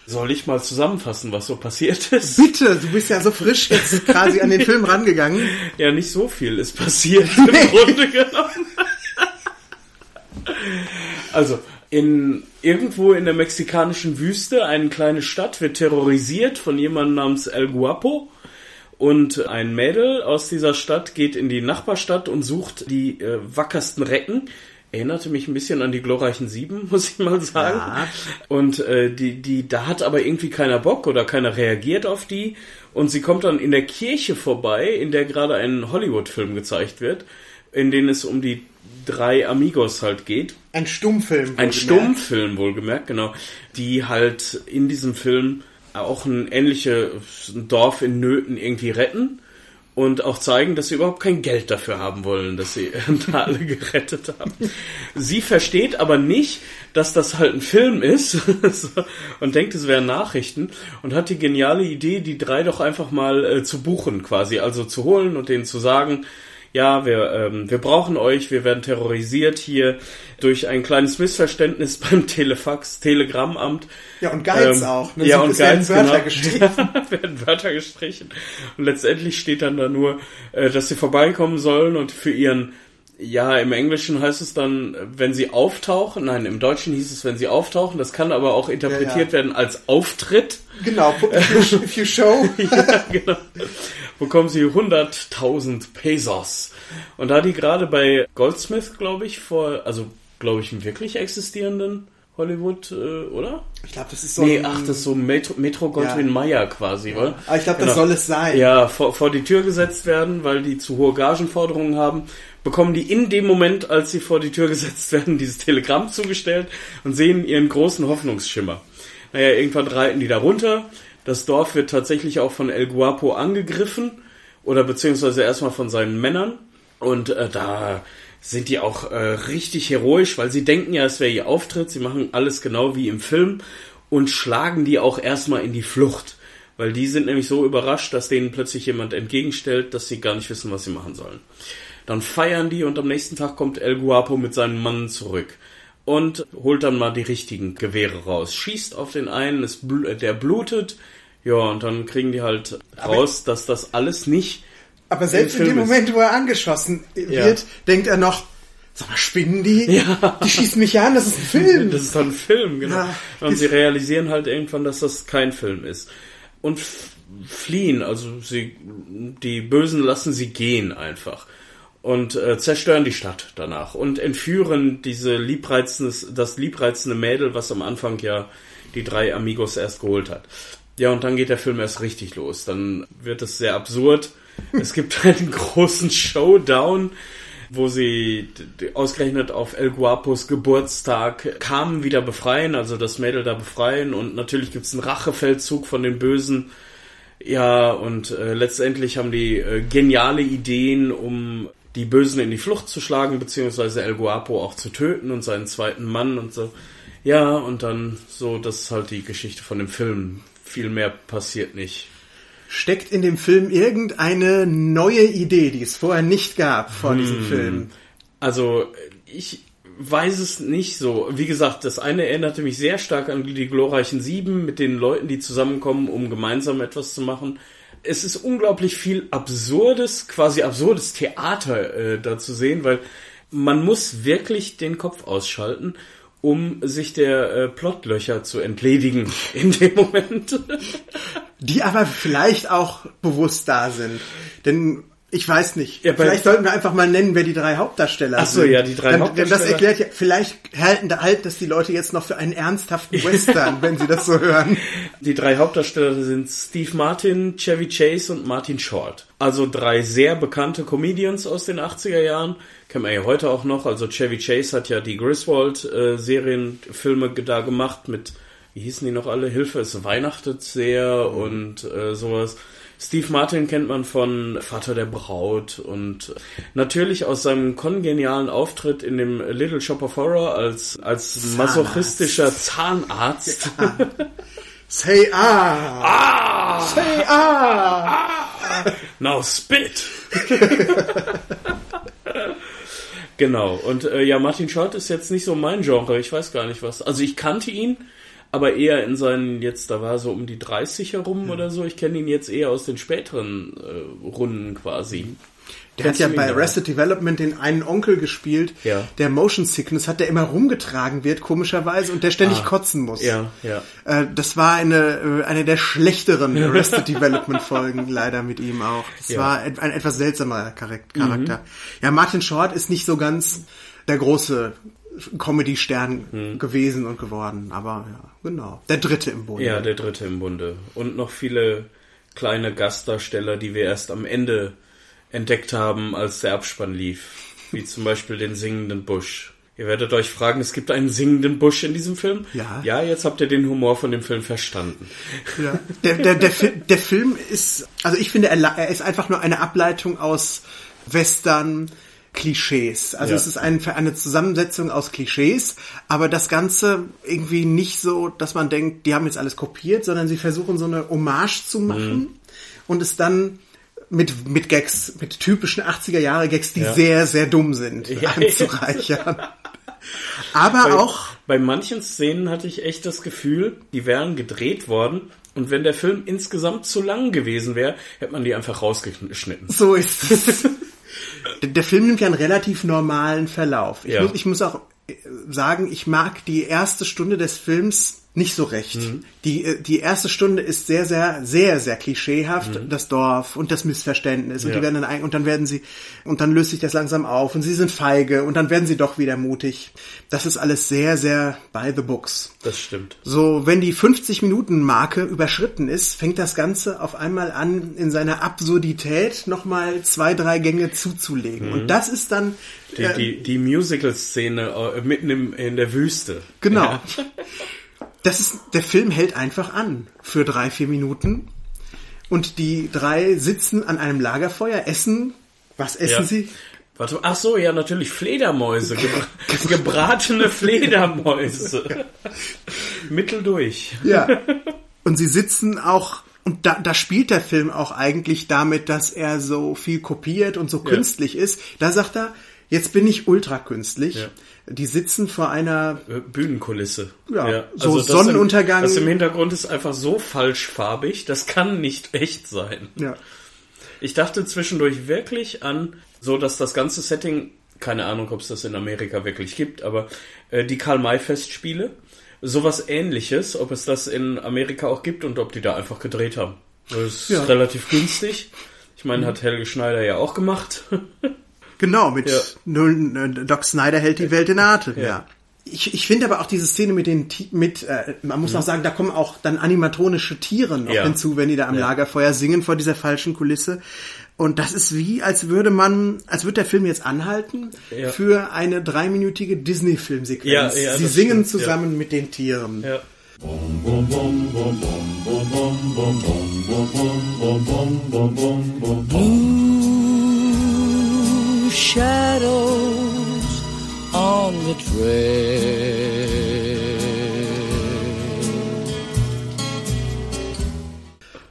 Soll ich mal zusammenfassen, was so passiert ist? Bitte, du bist ja so frisch jetzt quasi an den Film rangegangen. Ja, nicht so viel ist passiert im Grunde genommen. Also, in, irgendwo in der mexikanischen Wüste, eine kleine Stadt wird terrorisiert von jemandem namens El Guapo. Und ein Mädel aus dieser Stadt geht in die Nachbarstadt und sucht die äh, wackersten Recken. Erinnerte mich ein bisschen an die glorreichen Sieben, muss ich mal sagen. Ja. Und äh, die, die, da hat aber irgendwie keiner Bock oder keiner reagiert auf die. Und sie kommt dann in der Kirche vorbei, in der gerade ein Hollywood-Film gezeigt wird, in dem es um die drei Amigos halt geht. Ein Stummfilm. Ein. Stummfilm, wohlgemerkt, genau. Die halt in diesem Film auch ein ähnliches Dorf in Nöten irgendwie retten und auch zeigen, dass sie überhaupt kein Geld dafür haben wollen, dass sie da alle gerettet haben. Sie versteht aber nicht, dass das halt ein Film ist und denkt, es wären Nachrichten und hat die geniale Idee, die drei doch einfach mal äh, zu buchen quasi, also zu holen und denen zu sagen, ja, wir, ähm, wir brauchen euch, wir werden terrorisiert hier durch ein kleines Missverständnis beim Telefax, Telegrammamt. Ja, und Geiz Ähm, auch. Ne? Ja, und es werden Geiz, Wörter genau. gestrichen. werden Wörter gestrichen. Und letztendlich steht dann da nur, äh, dass sie vorbeikommen sollen und für ihren, ja, im Englischen heißt es dann, wenn sie auftauchen, nein, im Deutschen hieß es, wenn sie auftauchen, das kann aber auch interpretiert Ja, ja. werden als Auftritt. Genau, if you, if you show. ja, genau. Bekommen sie 100.000 Pesos. Und da die gerade bei Goldsmith, glaube ich, vor, also, glaube ich, einen wirklich existierenden Hollywood, äh, oder? Ich glaube, das ist so Nee, ein, ach, das ist so Metro, Metro Goldwyn Mayer quasi, wa? Aber ich glaube, das Genau. soll es sein. Ja, vor, vor die Tür gesetzt werden, weil die zu hohe Gagenforderungen haben, bekommen die in dem Moment, als sie vor die Tür gesetzt werden, dieses Telegramm zugestellt und sehen ihren großen Hoffnungsschimmer. Naja, irgendwann reiten die da runter. Das Dorf wird tatsächlich auch von El Guapo angegriffen oder beziehungsweise erstmal von seinen Männern. Und äh, da sind die auch äh, richtig heroisch, weil sie denken ja, es wäre ihr Auftritt. Sie machen alles genau wie im Film und schlagen die auch erstmal in die Flucht. Weil die sind nämlich so überrascht, dass denen plötzlich jemand entgegenstellt, dass sie gar nicht wissen, was sie machen sollen. Dann feiern die und am nächsten Tag kommt El Guapo mit seinen Mann zurück und holt dann mal die richtigen Gewehre raus. Schießt auf den einen, bl der blutet. Ja, und dann kriegen die halt raus, dass das alles nicht Aber selbst in dem ist- Moment, wo er angeschossen wird, denkt er noch, sag mal, spinnen die? Ja. Die schießen mich ja an, das ist ein Film. Das ist doch ein Film, genau. Ja, und sie realisieren halt irgendwann, dass das kein Film ist. Und fliehen, also sie, die Bösen lassen sie gehen einfach. Und äh, zerstören die Stadt danach und entführen diese liebreizendes, das liebreizende Mädel, was am Anfang ja die drei Amigos erst geholt hat. Ja, und dann geht der Film erst richtig los. Dann wird es sehr absurd. Es gibt einen großen Showdown, wo sie ausgerechnet auf El Guapos Geburtstag Carmen wieder befreien, also das Mädel da befreien. Und natürlich gibt's einen Rachefeldzug von den Bösen. Ja, und äh, letztendlich haben die äh, geniale Ideen, um die Bösen in die Flucht zu schlagen, beziehungsweise El Guapo auch zu töten und seinen zweiten Mann und so. Ja, und dann so, das ist halt die Geschichte von dem Film. Viel mehr passiert nicht. Steckt in dem Film irgendeine neue Idee, die es vorher nicht gab vor diesem Hm. Film? Also, ich weiß es nicht so. Wie gesagt, das eine erinnerte mich sehr stark an die glorreichen Sieben mit den Leuten, die zusammenkommen, um gemeinsam etwas zu machen. Es ist unglaublich viel absurdes, quasi absurdes Theater äh, da zu sehen, weil man muss wirklich den Kopf ausschalten, um sich der äh, Plotlöcher zu entledigen in dem Moment. Die aber vielleicht auch bewusst da sind. Denn ich weiß nicht. Ja, vielleicht sollten wir einfach mal nennen, wer die drei Hauptdarsteller Ach so, sind. ja, die drei Dann, denn Hauptdarsteller. Das erklärt ja, vielleicht halten, halten das die Leute jetzt noch für einen ernsthaften Western, wenn sie das so hören. Die drei Hauptdarsteller sind Steve Martin, Chevy Chase und Martin Short. Also drei sehr bekannte Comedians aus den 80er Jahren. Kennt man ja heute auch noch. Also Chevy Chase hat ja die Griswold-Serienfilme da gemacht mit, wie hießen die noch alle? Hilfe, es weihnachtet sehr und äh, sowas. Steve Martin kennt man von Vater der Braut und natürlich aus seinem kongenialen Auftritt in dem Little Shop of Horror als, als masochistischer Zahnarzt. Say ah! Ah! Say ah! Now spit! genau, und äh, ja, Martin Short ist jetzt nicht so mein Genre, ich weiß gar nicht was. Also ich kannte ihn, aber eher in seinen, jetzt, da war so um die 30 herum oder so. Ich kenne ihn jetzt eher aus den späteren äh, Runden quasi. Der hat Kennst ja du ihn bei? Arrested Development den einen Onkel gespielt, Ja. der Motion Sickness hat, der immer rumgetragen wird, komischerweise, und der ständig Ah. kotzen muss. Ja, ja. Äh, das war eine, äh, eine der schlechteren Arrested Development Folgen, leider mit ihm auch. Das Ja. Mhm. war et- ein etwas seltsamer Charak- Charakter. Ja, Martin Short ist nicht so ganz der große Comedy-Stern Mhm. gewesen und geworden, aber ja, genau. Der dritte im Bunde. Ja, der dritte im Bunde. Und noch viele kleine Gastdarsteller, die wir erst am Ende entdeckt haben, als der Abspann lief. Wie zum Beispiel den singenden Busch. Ihr werdet euch fragen, es gibt einen singenden Busch in diesem Film? Ja. Ja, jetzt habt ihr den Humor von dem Film verstanden. Ja. Der, der, der, der Film ist, also ich finde, er, er ist einfach nur eine Ableitung aus Western, Klischees. Also Ja. es ist ein, eine Zusammensetzung aus Klischees, aber das Ganze irgendwie nicht so, dass man denkt, die haben jetzt alles kopiert, sondern sie versuchen so eine Hommage zu machen Mhm. und es dann mit, mit Gags, mit typischen 80er Jahre Gags, die Ja. sehr, sehr dumm sind, Ja. anzureichern. Aber auch Bei manchen Szenen hatte ich echt das Gefühl, die wären gedreht worden und wenn der Film insgesamt zu lang gewesen wäre, hätte man die einfach rausgeschnitten. So ist es. der, der Film nimmt ja einen relativ normalen Verlauf. Ich, Ja. muss, ich muss auch äh, sagen, ich mag die erste Stunde des Films nicht so recht. Mhm. Die, äh, die erste Stunde ist sehr, sehr, sehr, sehr klischeehaft. Das Dorf und das Missverständnis. Und Mhm. Ja. die werden dann ein, und dann werden sie, und dann löst sich das langsam auf und sie sind feige und dann werden sie doch wieder mutig. Das ist alles sehr, sehr by the books. Das stimmt. So, wenn die 50-Minuten-Marke überschritten ist, fängt das Ganze auf einmal an, in seiner Absurdität nochmal zwei, drei Gänge zuzulegen. Und das ist dann, Mhm. Die, äh, die, die Musical-Szene äh, mitten im, in der Wüste. genau. Ja. Das ist, der Film hält einfach an für drei, vier Minuten. Und die drei sitzen an einem Lagerfeuer, essen. Was essen Ja. sie? Warte, ach so, ja, natürlich Fledermäuse. Gebra gebratene Fledermäuse. Mitteldurch. Ja. Und sie sitzen auch, und da, da spielt der Film auch eigentlich damit, dass er so viel kopiert und so künstlich ist. Da sagt er, jetzt bin ich ultra künstlich. Ja. Die sitzen vor einer, Äh, Bühnenkulisse. Ja, so das Sonnenuntergang. Im, das im Hintergrund ist einfach so falschfarbig, das kann nicht echt sein. ja, Ich dachte zwischendurch wirklich an, so dass das ganze Setting, keine Ahnung, ob es das in Amerika wirklich gibt, aber äh, die Karl-May-Festspiele, sowas ähnliches, ob es das in Amerika auch gibt und ob die da einfach gedreht haben. Das ist Ja. relativ günstig. Ich meine, hat Helge Schneider ja auch gemacht. genau, mit Ja. null, äh, Doc Snyder hält die Welt in Atem, ja. Ja. Ich, ich finde aber auch diese Szene mit den, Ti- mit, äh, man muss auch sagen, da kommen auch dann animatronische Tiere noch Mhm. Ja. hinzu, wenn die da am Ja. Lagerfeuer singen vor dieser falschen Kulisse. Und das ist wie, als würde man, als würde der Film jetzt anhalten Ja. für eine dreiminütige Disney-Filmsequenz. Ja, ja, Sie singen stimmt, zusammen mit den Tieren. ja. Blue shadows on the trail.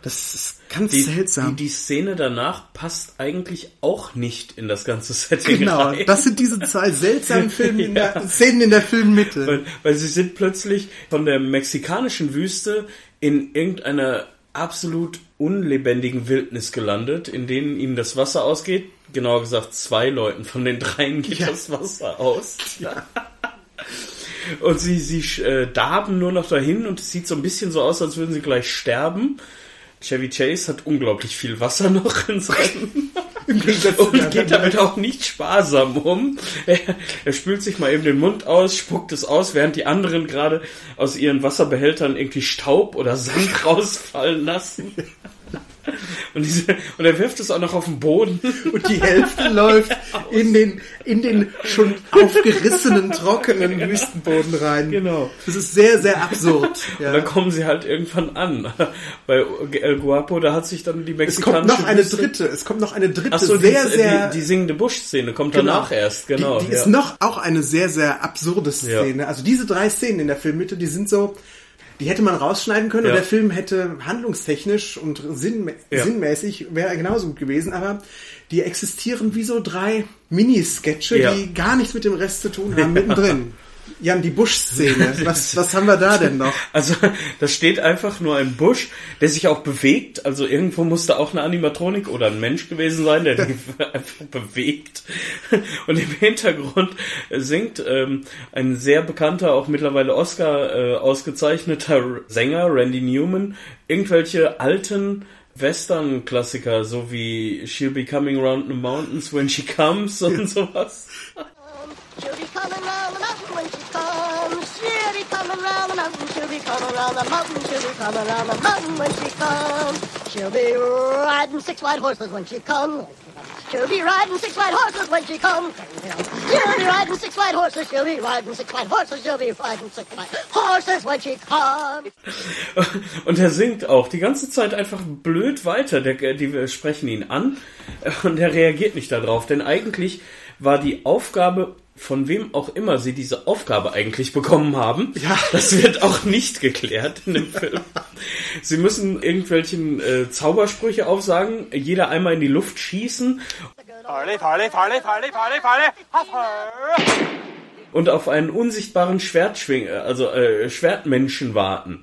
Das ist ganz Die, seltsam. Die, die Szene danach passt eigentlich auch nicht in das ganze Setting genau, rein. das sind diese zwei seltsamen Filme in Ja. der, Szenen in der Filmmitte. Weil, weil sie sind plötzlich von der mexikanischen Wüste in irgendeiner absolut unlebendigen Wildnis gelandet, in denen ihnen das Wasser ausgeht. Genauer gesagt, zwei Leuten von den dreien geht Ja. das Wasser aus. Und sie, sie äh, darben nur noch dahin und es sieht so ein bisschen so aus, als würden sie gleich sterben. Chevy Chase hat unglaublich viel Wasser noch in seinem und geht damit auch nicht sparsam um. Er, er spült sich mal eben den Mund aus, spuckt es aus, während die anderen gerade aus ihren Wasserbehältern irgendwie Staub oder Sand rausfallen lassen. Und, diese, und er wirft es auch noch auf den Boden. Und die Hälfte läuft in den, in den schon aufgerissenen, trockenen Wüstenboden rein. Genau. Das ist sehr, sehr absurd. Und dann Ja. kommen sie halt irgendwann an. Bei El Guapo, da hat sich dann die Es mexikanische kommt noch eine Wüste- dritte, es kommt noch eine dritte, Ach so, sehr, die, sehr... die, die singende Busch-Szene kommt Genau. danach erst, genau. Die, die ja. ist noch auch eine sehr, sehr absurde Ja. Szene. Also diese drei Szenen in der Filmmitte, die sind so, die hätte man rausschneiden können Ja. und der Film hätte handlungstechnisch und sinnmä Ja. sinnmäßig wäre er genauso gut gewesen, aber die existieren wie so drei Minisketche, Ja. die gar nichts mit dem Rest zu tun haben, mittendrin. Jan, die Busch-Szene, was, was haben wir da denn noch? Also, da steht einfach nur ein Busch, der sich auch bewegt. Also irgendwo musste auch eine Animatronik oder ein Mensch gewesen sein, der den einfach bewegt. Und im Hintergrund singt ähm, ein sehr bekannter, auch mittlerweile Oscar äh, ausgezeichneter Sänger, Randy Newman, irgendwelche alten Western-Klassiker, so wie She'll Be Coming Round the Mountains When She Comes und sowas. She'll be coming coming round the mountain. She'll be coming round the mountain. She'll be coming round the mountain when she comes. She'll be riding six white horses when she comes. She'll be riding six white horses when she comes. She'll be riding six white horses. She'll be riding six white horses. She'll be riding six white horses when she comes. Und er singt auch die ganze Zeit einfach blöd weiter. Der, die sprechen ihn an und er reagiert nicht darauf. Denn eigentlich war die Aufgabe, von wem auch immer sie diese Aufgabe eigentlich bekommen haben, Ja. das wird auch nicht geklärt in dem Film. Sie müssen irgendwelchen äh, Zaubersprüche aufsagen, jeder einmal in die Luft schießen Farley, Farley, Farley, Farley, Farley, Hopper. und auf einen unsichtbaren Schwertschwing, äh, also äh, Schwertmenschen warten.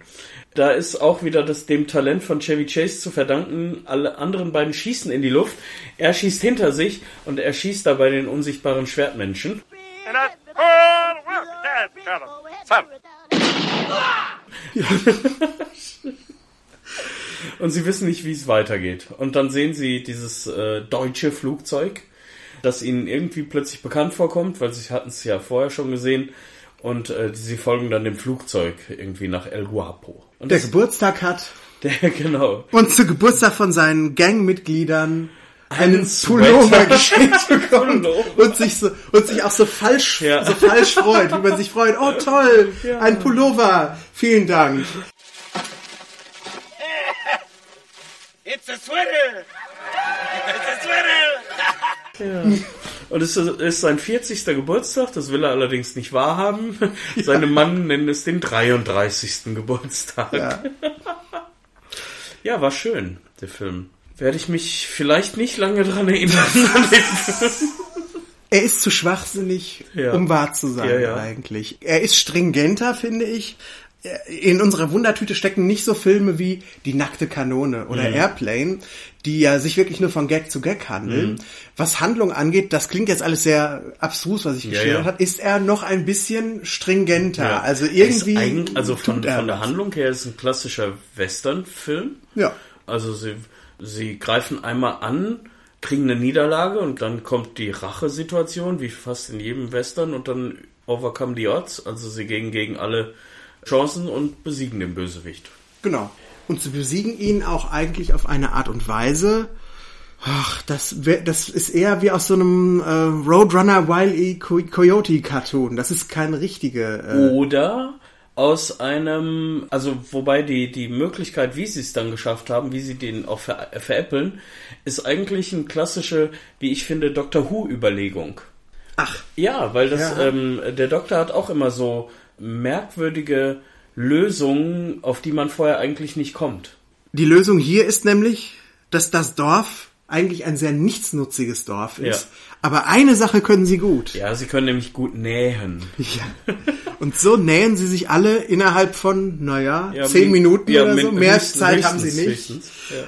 Da ist auch wieder das dem Talent von Chevy Chase zu verdanken. Alle anderen beiden schießen in die Luft. Er schießt hinter sich und er schießt dabei den unsichtbaren Schwertmenschen. And I, oh, well, dad, fellow, son. Und sie wissen nicht, wie es weitergeht. Und dann sehen sie dieses äh, deutsche Flugzeug, das ihnen irgendwie plötzlich bekannt vorkommt, weil sie hatten es ja vorher schon gesehen. Und äh, sie folgen dann dem Flugzeug irgendwie nach El Guapo. Und Der das, Geburtstag hat der genau. und zu Geburtstag von seinen Gangmitgliedern einen Pullover geschenkt bekommen Pullover. und sich so und sich auch so falsch Ja. so falsch freut, wie man sich freut. Oh toll, Ja. ein Pullover. Vielen Dank. It's a sweater. It's a sweater. Und es ist- sein 40. Geburtstag, das will er allerdings nicht wahrhaben. Seine Mann nennen es den 33. Geburtstag. Ja. Ja, war schön, der Film. Werde ich mich vielleicht nicht lange dran erinnern. Er ist zu schwachsinnig, Ja. um wahr zu sein Ja, ja. eigentlich. Er ist stringenter, finde ich. In unserer Wundertüte stecken nicht so Filme wie Die nackte Kanone Mhm. oder Airplane, die ja sich wirklich nur von Gag zu Gag handeln. Mhm. Was Handlung angeht, das klingt jetzt alles sehr abstrus, was ich Ja, geschildert ja. habe, ist er noch ein bisschen stringenter. Ja. Also irgendwie eigen- also von, von der. Handlung her ist ein klassischer Western-Film. Ja. Also sie, sie greifen einmal an, kriegen eine Niederlage und dann kommt die Rachesituation, wie fast in jedem Western, und dann overcome the odds. Also sie gehen gegen alle Chancen und besiegen den Bösewicht. Genau. Und sie besiegen ihn auch eigentlich auf eine Art und Weise. Ach, das, wär, das ist eher wie aus so einem äh, Roadrunner Wile E. Co Coyote Cartoon. Das ist keine richtige. Äh, Oder aus einem, also wobei die, die Möglichkeit, wie sie es dann geschafft haben, wie sie den auch ver, veräppeln, ist eigentlich eine klassische, wie ich finde, Doctor Who-Überlegung. Ach, Ja, weil das, Ja. ähm, der Doktor hat auch immer so merkwürdige Lösungen, auf die man vorher eigentlich nicht kommt. die Lösung hier ist nämlich, dass das Dorf eigentlich ein sehr nichtsnutziges Dorf ist. Ja. Aber eine Sache können sie gut. Ja, sie können nämlich gut nähen. Ja. Und so nähen sie sich alle innerhalb von, naja, Ja, zehn min- Minuten ja, oder so. Mehr Zeit haben sie nicht.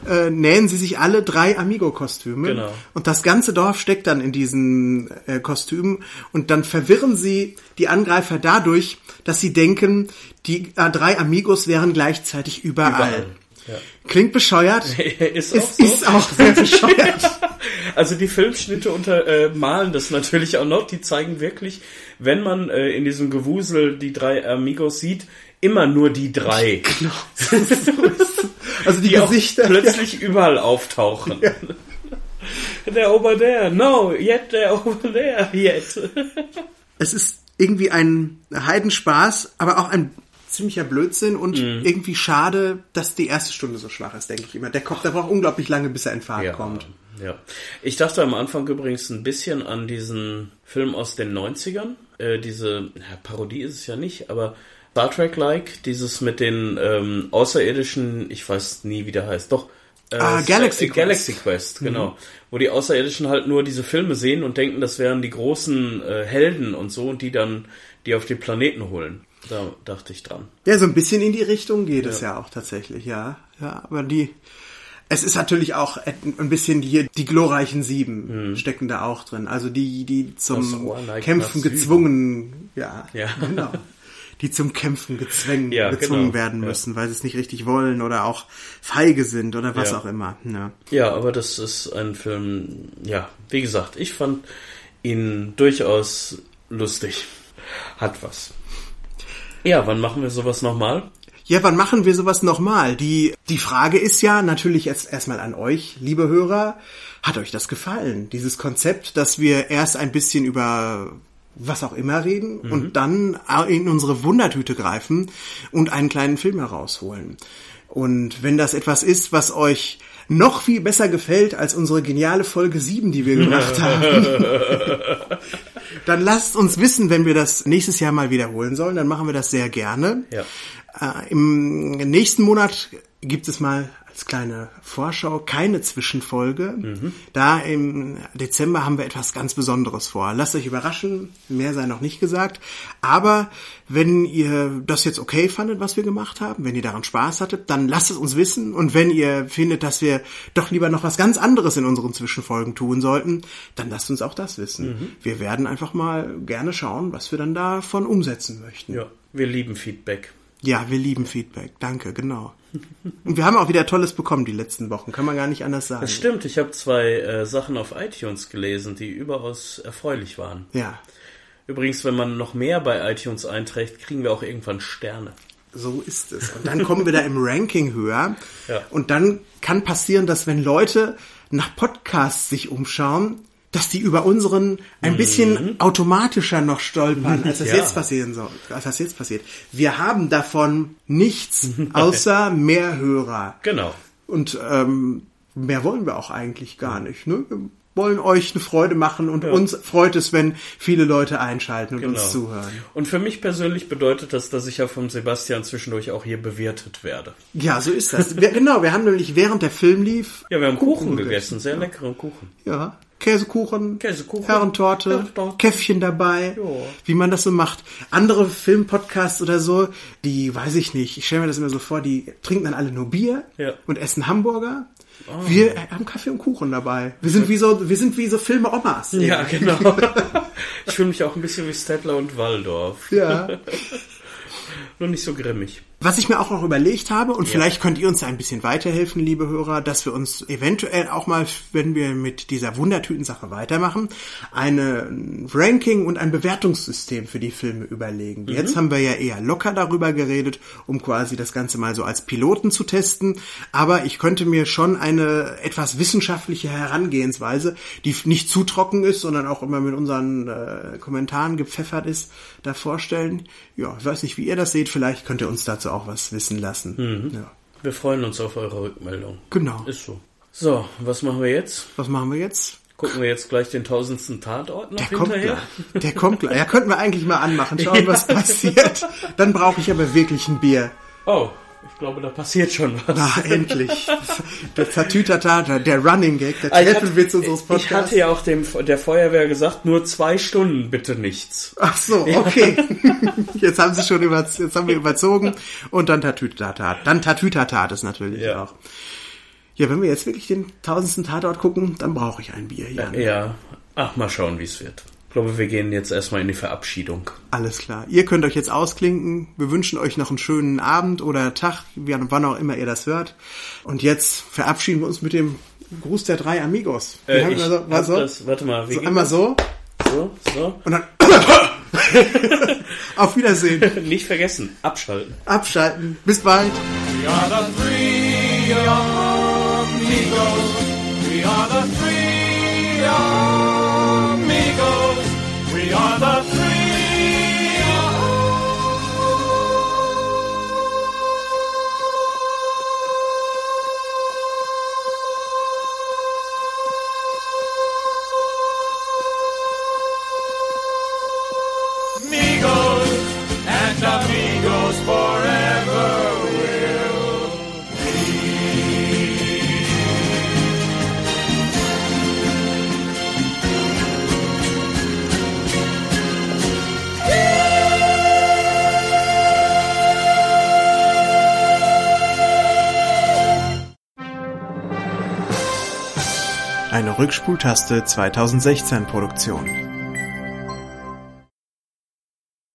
Äh, nähen sie sich alle drei Amigo-Kostüme. Genau. Und das ganze Dorf steckt dann in diesen äh, Kostümen. Und dann verwirren sie die Angreifer dadurch, dass sie denken, die äh, drei Amigos wären gleichzeitig überall. Überall. Ja. Klingt bescheuert. ist auch Es so. ist auch sehr bescheuert. Also die Filmschnitte unter, äh, malen das natürlich auch noch. Die zeigen wirklich, wenn man äh, in diesem Gewusel die drei Amigos sieht, immer nur die drei, Also die, die Gesichter. plötzlich überall auftauchen. Der over there, no, yet der over there, yet. es ist irgendwie ein Heidenspaß, aber auch ein ziemlicher Blödsinn und Mhm. irgendwie schade, dass die erste Stunde so schwach ist, denke ich immer. Der Kopf, der braucht unglaublich lange, bis er in Fahrt kommt. Ja. Ich dachte am Anfang übrigens ein bisschen an diesen Film aus den 90ern. Äh, diese ja, Parodie ist es ja nicht, aber Star Trek-like, dieses mit den ähm, Außerirdischen, ich weiß nie, wie der heißt, doch. Äh, Ah, Galaxy Quest. Galaxy Quest, genau. Wo die Außerirdischen halt nur diese Filme sehen und denken, das wären die großen äh, Helden und so und die dann die auf die Planeten holen. Da dachte ich dran. Ja, so ein bisschen in die Richtung geht es ja auch tatsächlich, ja. Ja, aber die, es ist natürlich auch ein bisschen hier, die glorreichen Sieben stecken da auch drin. Also die, die zum Kämpfen gezwungen, ja, Ja. genau. Die zum Kämpfen gezwungen, Ja, gezwungen genau, werden ja. müssen, weil sie es nicht richtig wollen oder auch feige sind oder was Ja. auch immer. Ja. Ja, aber das ist ein Film, ja, wie gesagt, ich fand ihn durchaus lustig. Hat was. Ja, wann machen wir sowas nochmal? Ja, wann machen wir sowas nochmal? Die, die Frage ist ja natürlich jetzt erstmal an euch, liebe Hörer. Hat euch das gefallen? Dieses Konzept, dass wir erst ein bisschen über was auch immer reden und dann in unsere Wundertüte greifen und einen kleinen Film herausholen. Und wenn das etwas ist, was euch noch viel besser gefällt als unsere geniale Folge 7, die wir gemacht haben, dann lasst uns wissen, wenn wir das nächstes Jahr mal wiederholen sollen, dann machen wir das sehr gerne. Ja. Äh, Im nächsten Monat gibt es mal als kleine Vorschau keine Zwischenfolge. Da im Dezember haben wir etwas ganz Besonderes vor. Lasst euch überraschen, mehr sei noch nicht gesagt. Aber wenn ihr das jetzt okay fandet, was wir gemacht haben, wenn ihr daran Spaß hattet, dann lasst es uns wissen. Und wenn ihr findet, dass wir doch lieber noch was ganz anderes in unseren Zwischenfolgen tun sollten, dann lasst uns auch das wissen. Wir werden einfach mal gerne schauen, was wir dann davon umsetzen möchten. Ja, wir lieben Feedback. Ja, wir lieben Feedback. Danke, genau. Und wir haben auch wieder Tolles bekommen die letzten Wochen. Kann man gar nicht anders sagen. Das stimmt, ich habe zwei äh, Sachen auf iTunes gelesen, die überaus erfreulich waren. Ja, Übrigens, wenn man noch mehr bei iTunes einträgt, kriegen wir auch irgendwann Sterne. so ist es. Und dann kommen wir da im Ranking höher. Ja. Und dann kann passieren, dass wenn Leute nach Podcasts sich umschauen, dass die über unseren ein bisschen automatischer noch stolpern, als das Mhm. Ja. jetzt passieren soll, als das jetzt passiert. Wir haben davon nichts außer mehr Hörer. Genau. Und ähm, mehr wollen wir auch eigentlich gar nicht. Ne? Wir wollen euch eine Freude machen und uns freut es, wenn viele Leute einschalten und Genau. uns zuhören. Und für mich persönlich bedeutet das, dass ich ja vom Sebastian zwischendurch auch hier bewirtet werde. Ja, so ist das. wir, genau, wir haben nämlich während der Film lief. Ja, wir haben Kuchen, gegessen, sehr leckeren Kuchen. Ja. Käsekuchen, Käsekuchen, Herrentorte, Herrentorte. Käffchen dabei, Ja. wie man das so macht. Andere Filmpodcasts oder so, die weiß ich nicht. Ich stelle mir das immer so vor, die trinken dann alle nur Bier Ja. und essen Hamburger. Oh. Wir haben Kaffee und Kuchen dabei. Wir sind wie so, wir sind wie so Filme Omas. Ja, genau. ich fühle mich auch ein bisschen wie Stettler und Waldorf. Ja. Nur nicht so grimmig. Was ich mir auch noch überlegt habe, und vielleicht könnt ihr uns da ein bisschen weiterhelfen, liebe Hörer, dass wir uns eventuell auch mal, wenn wir mit dieser Wundertütensache weitermachen, eine Ranking und ein Bewertungssystem für die Filme überlegen. Jetzt haben wir ja eher locker darüber geredet, um quasi das Ganze mal so als Piloten zu testen. Aber ich könnte mir schon eine etwas wissenschaftliche Herangehensweise, die nicht zu trocken ist, sondern auch immer mit unseren äh, Kommentaren gepfeffert ist, da vorstellen. Ja, ich weiß nicht, wie ihr das seht. Vielleicht könnt ihr uns dazu auch was wissen lassen. Ja. Wir freuen uns auf eure Rückmeldung. Genau. Ist so. So, was machen wir jetzt? Was machen wir jetzt? Gucken wir jetzt gleich den tausendsten Tatort noch Der kommt hinterher? gleich. Der kommt gleich. Ja, könnten wir eigentlich mal anmachen. Schauen, was passiert. Dann brauche ich aber wirklich ein Bier. Oh, ich glaube, da passiert schon was. Na, endlich. Der Tatütata, der Running Gag, der Ah, ich Treffelwitz unseres Ich Podcasts. hatte ja auch dem, der Feuerwehr gesagt, nur zwei Stunden bitte nichts. Ach so, okay. Jetzt haben sie schon über, jetzt haben wir überzogen. Und dann Tatütata. Dann Tatütata das natürlich Ja. auch. Ja, wenn wir jetzt wirklich den tausendsten Tatort gucken, dann brauche ich ein Bier, Jan. Ja, ach, mal schauen, wie es wird. Ich glaube, wir gehen jetzt erstmal in die Verabschiedung. Alles klar. Ihr könnt euch jetzt ausklinken. Wir wünschen euch noch einen schönen Abend oder Tag, wie- wann auch immer ihr das hört. Und jetzt verabschieden wir uns mit dem Gruß der drei Amigos. Äh, haben ich wir so, hab war so? das, warte mal, wie so geht einmal das? so So, so. und dann auf Wiedersehen. Nicht vergessen, abschalten. Abschalten. Bis bald. We are the three amigos. We are the three amigos. We are the Eine Rückspultaste 2016 Produktion.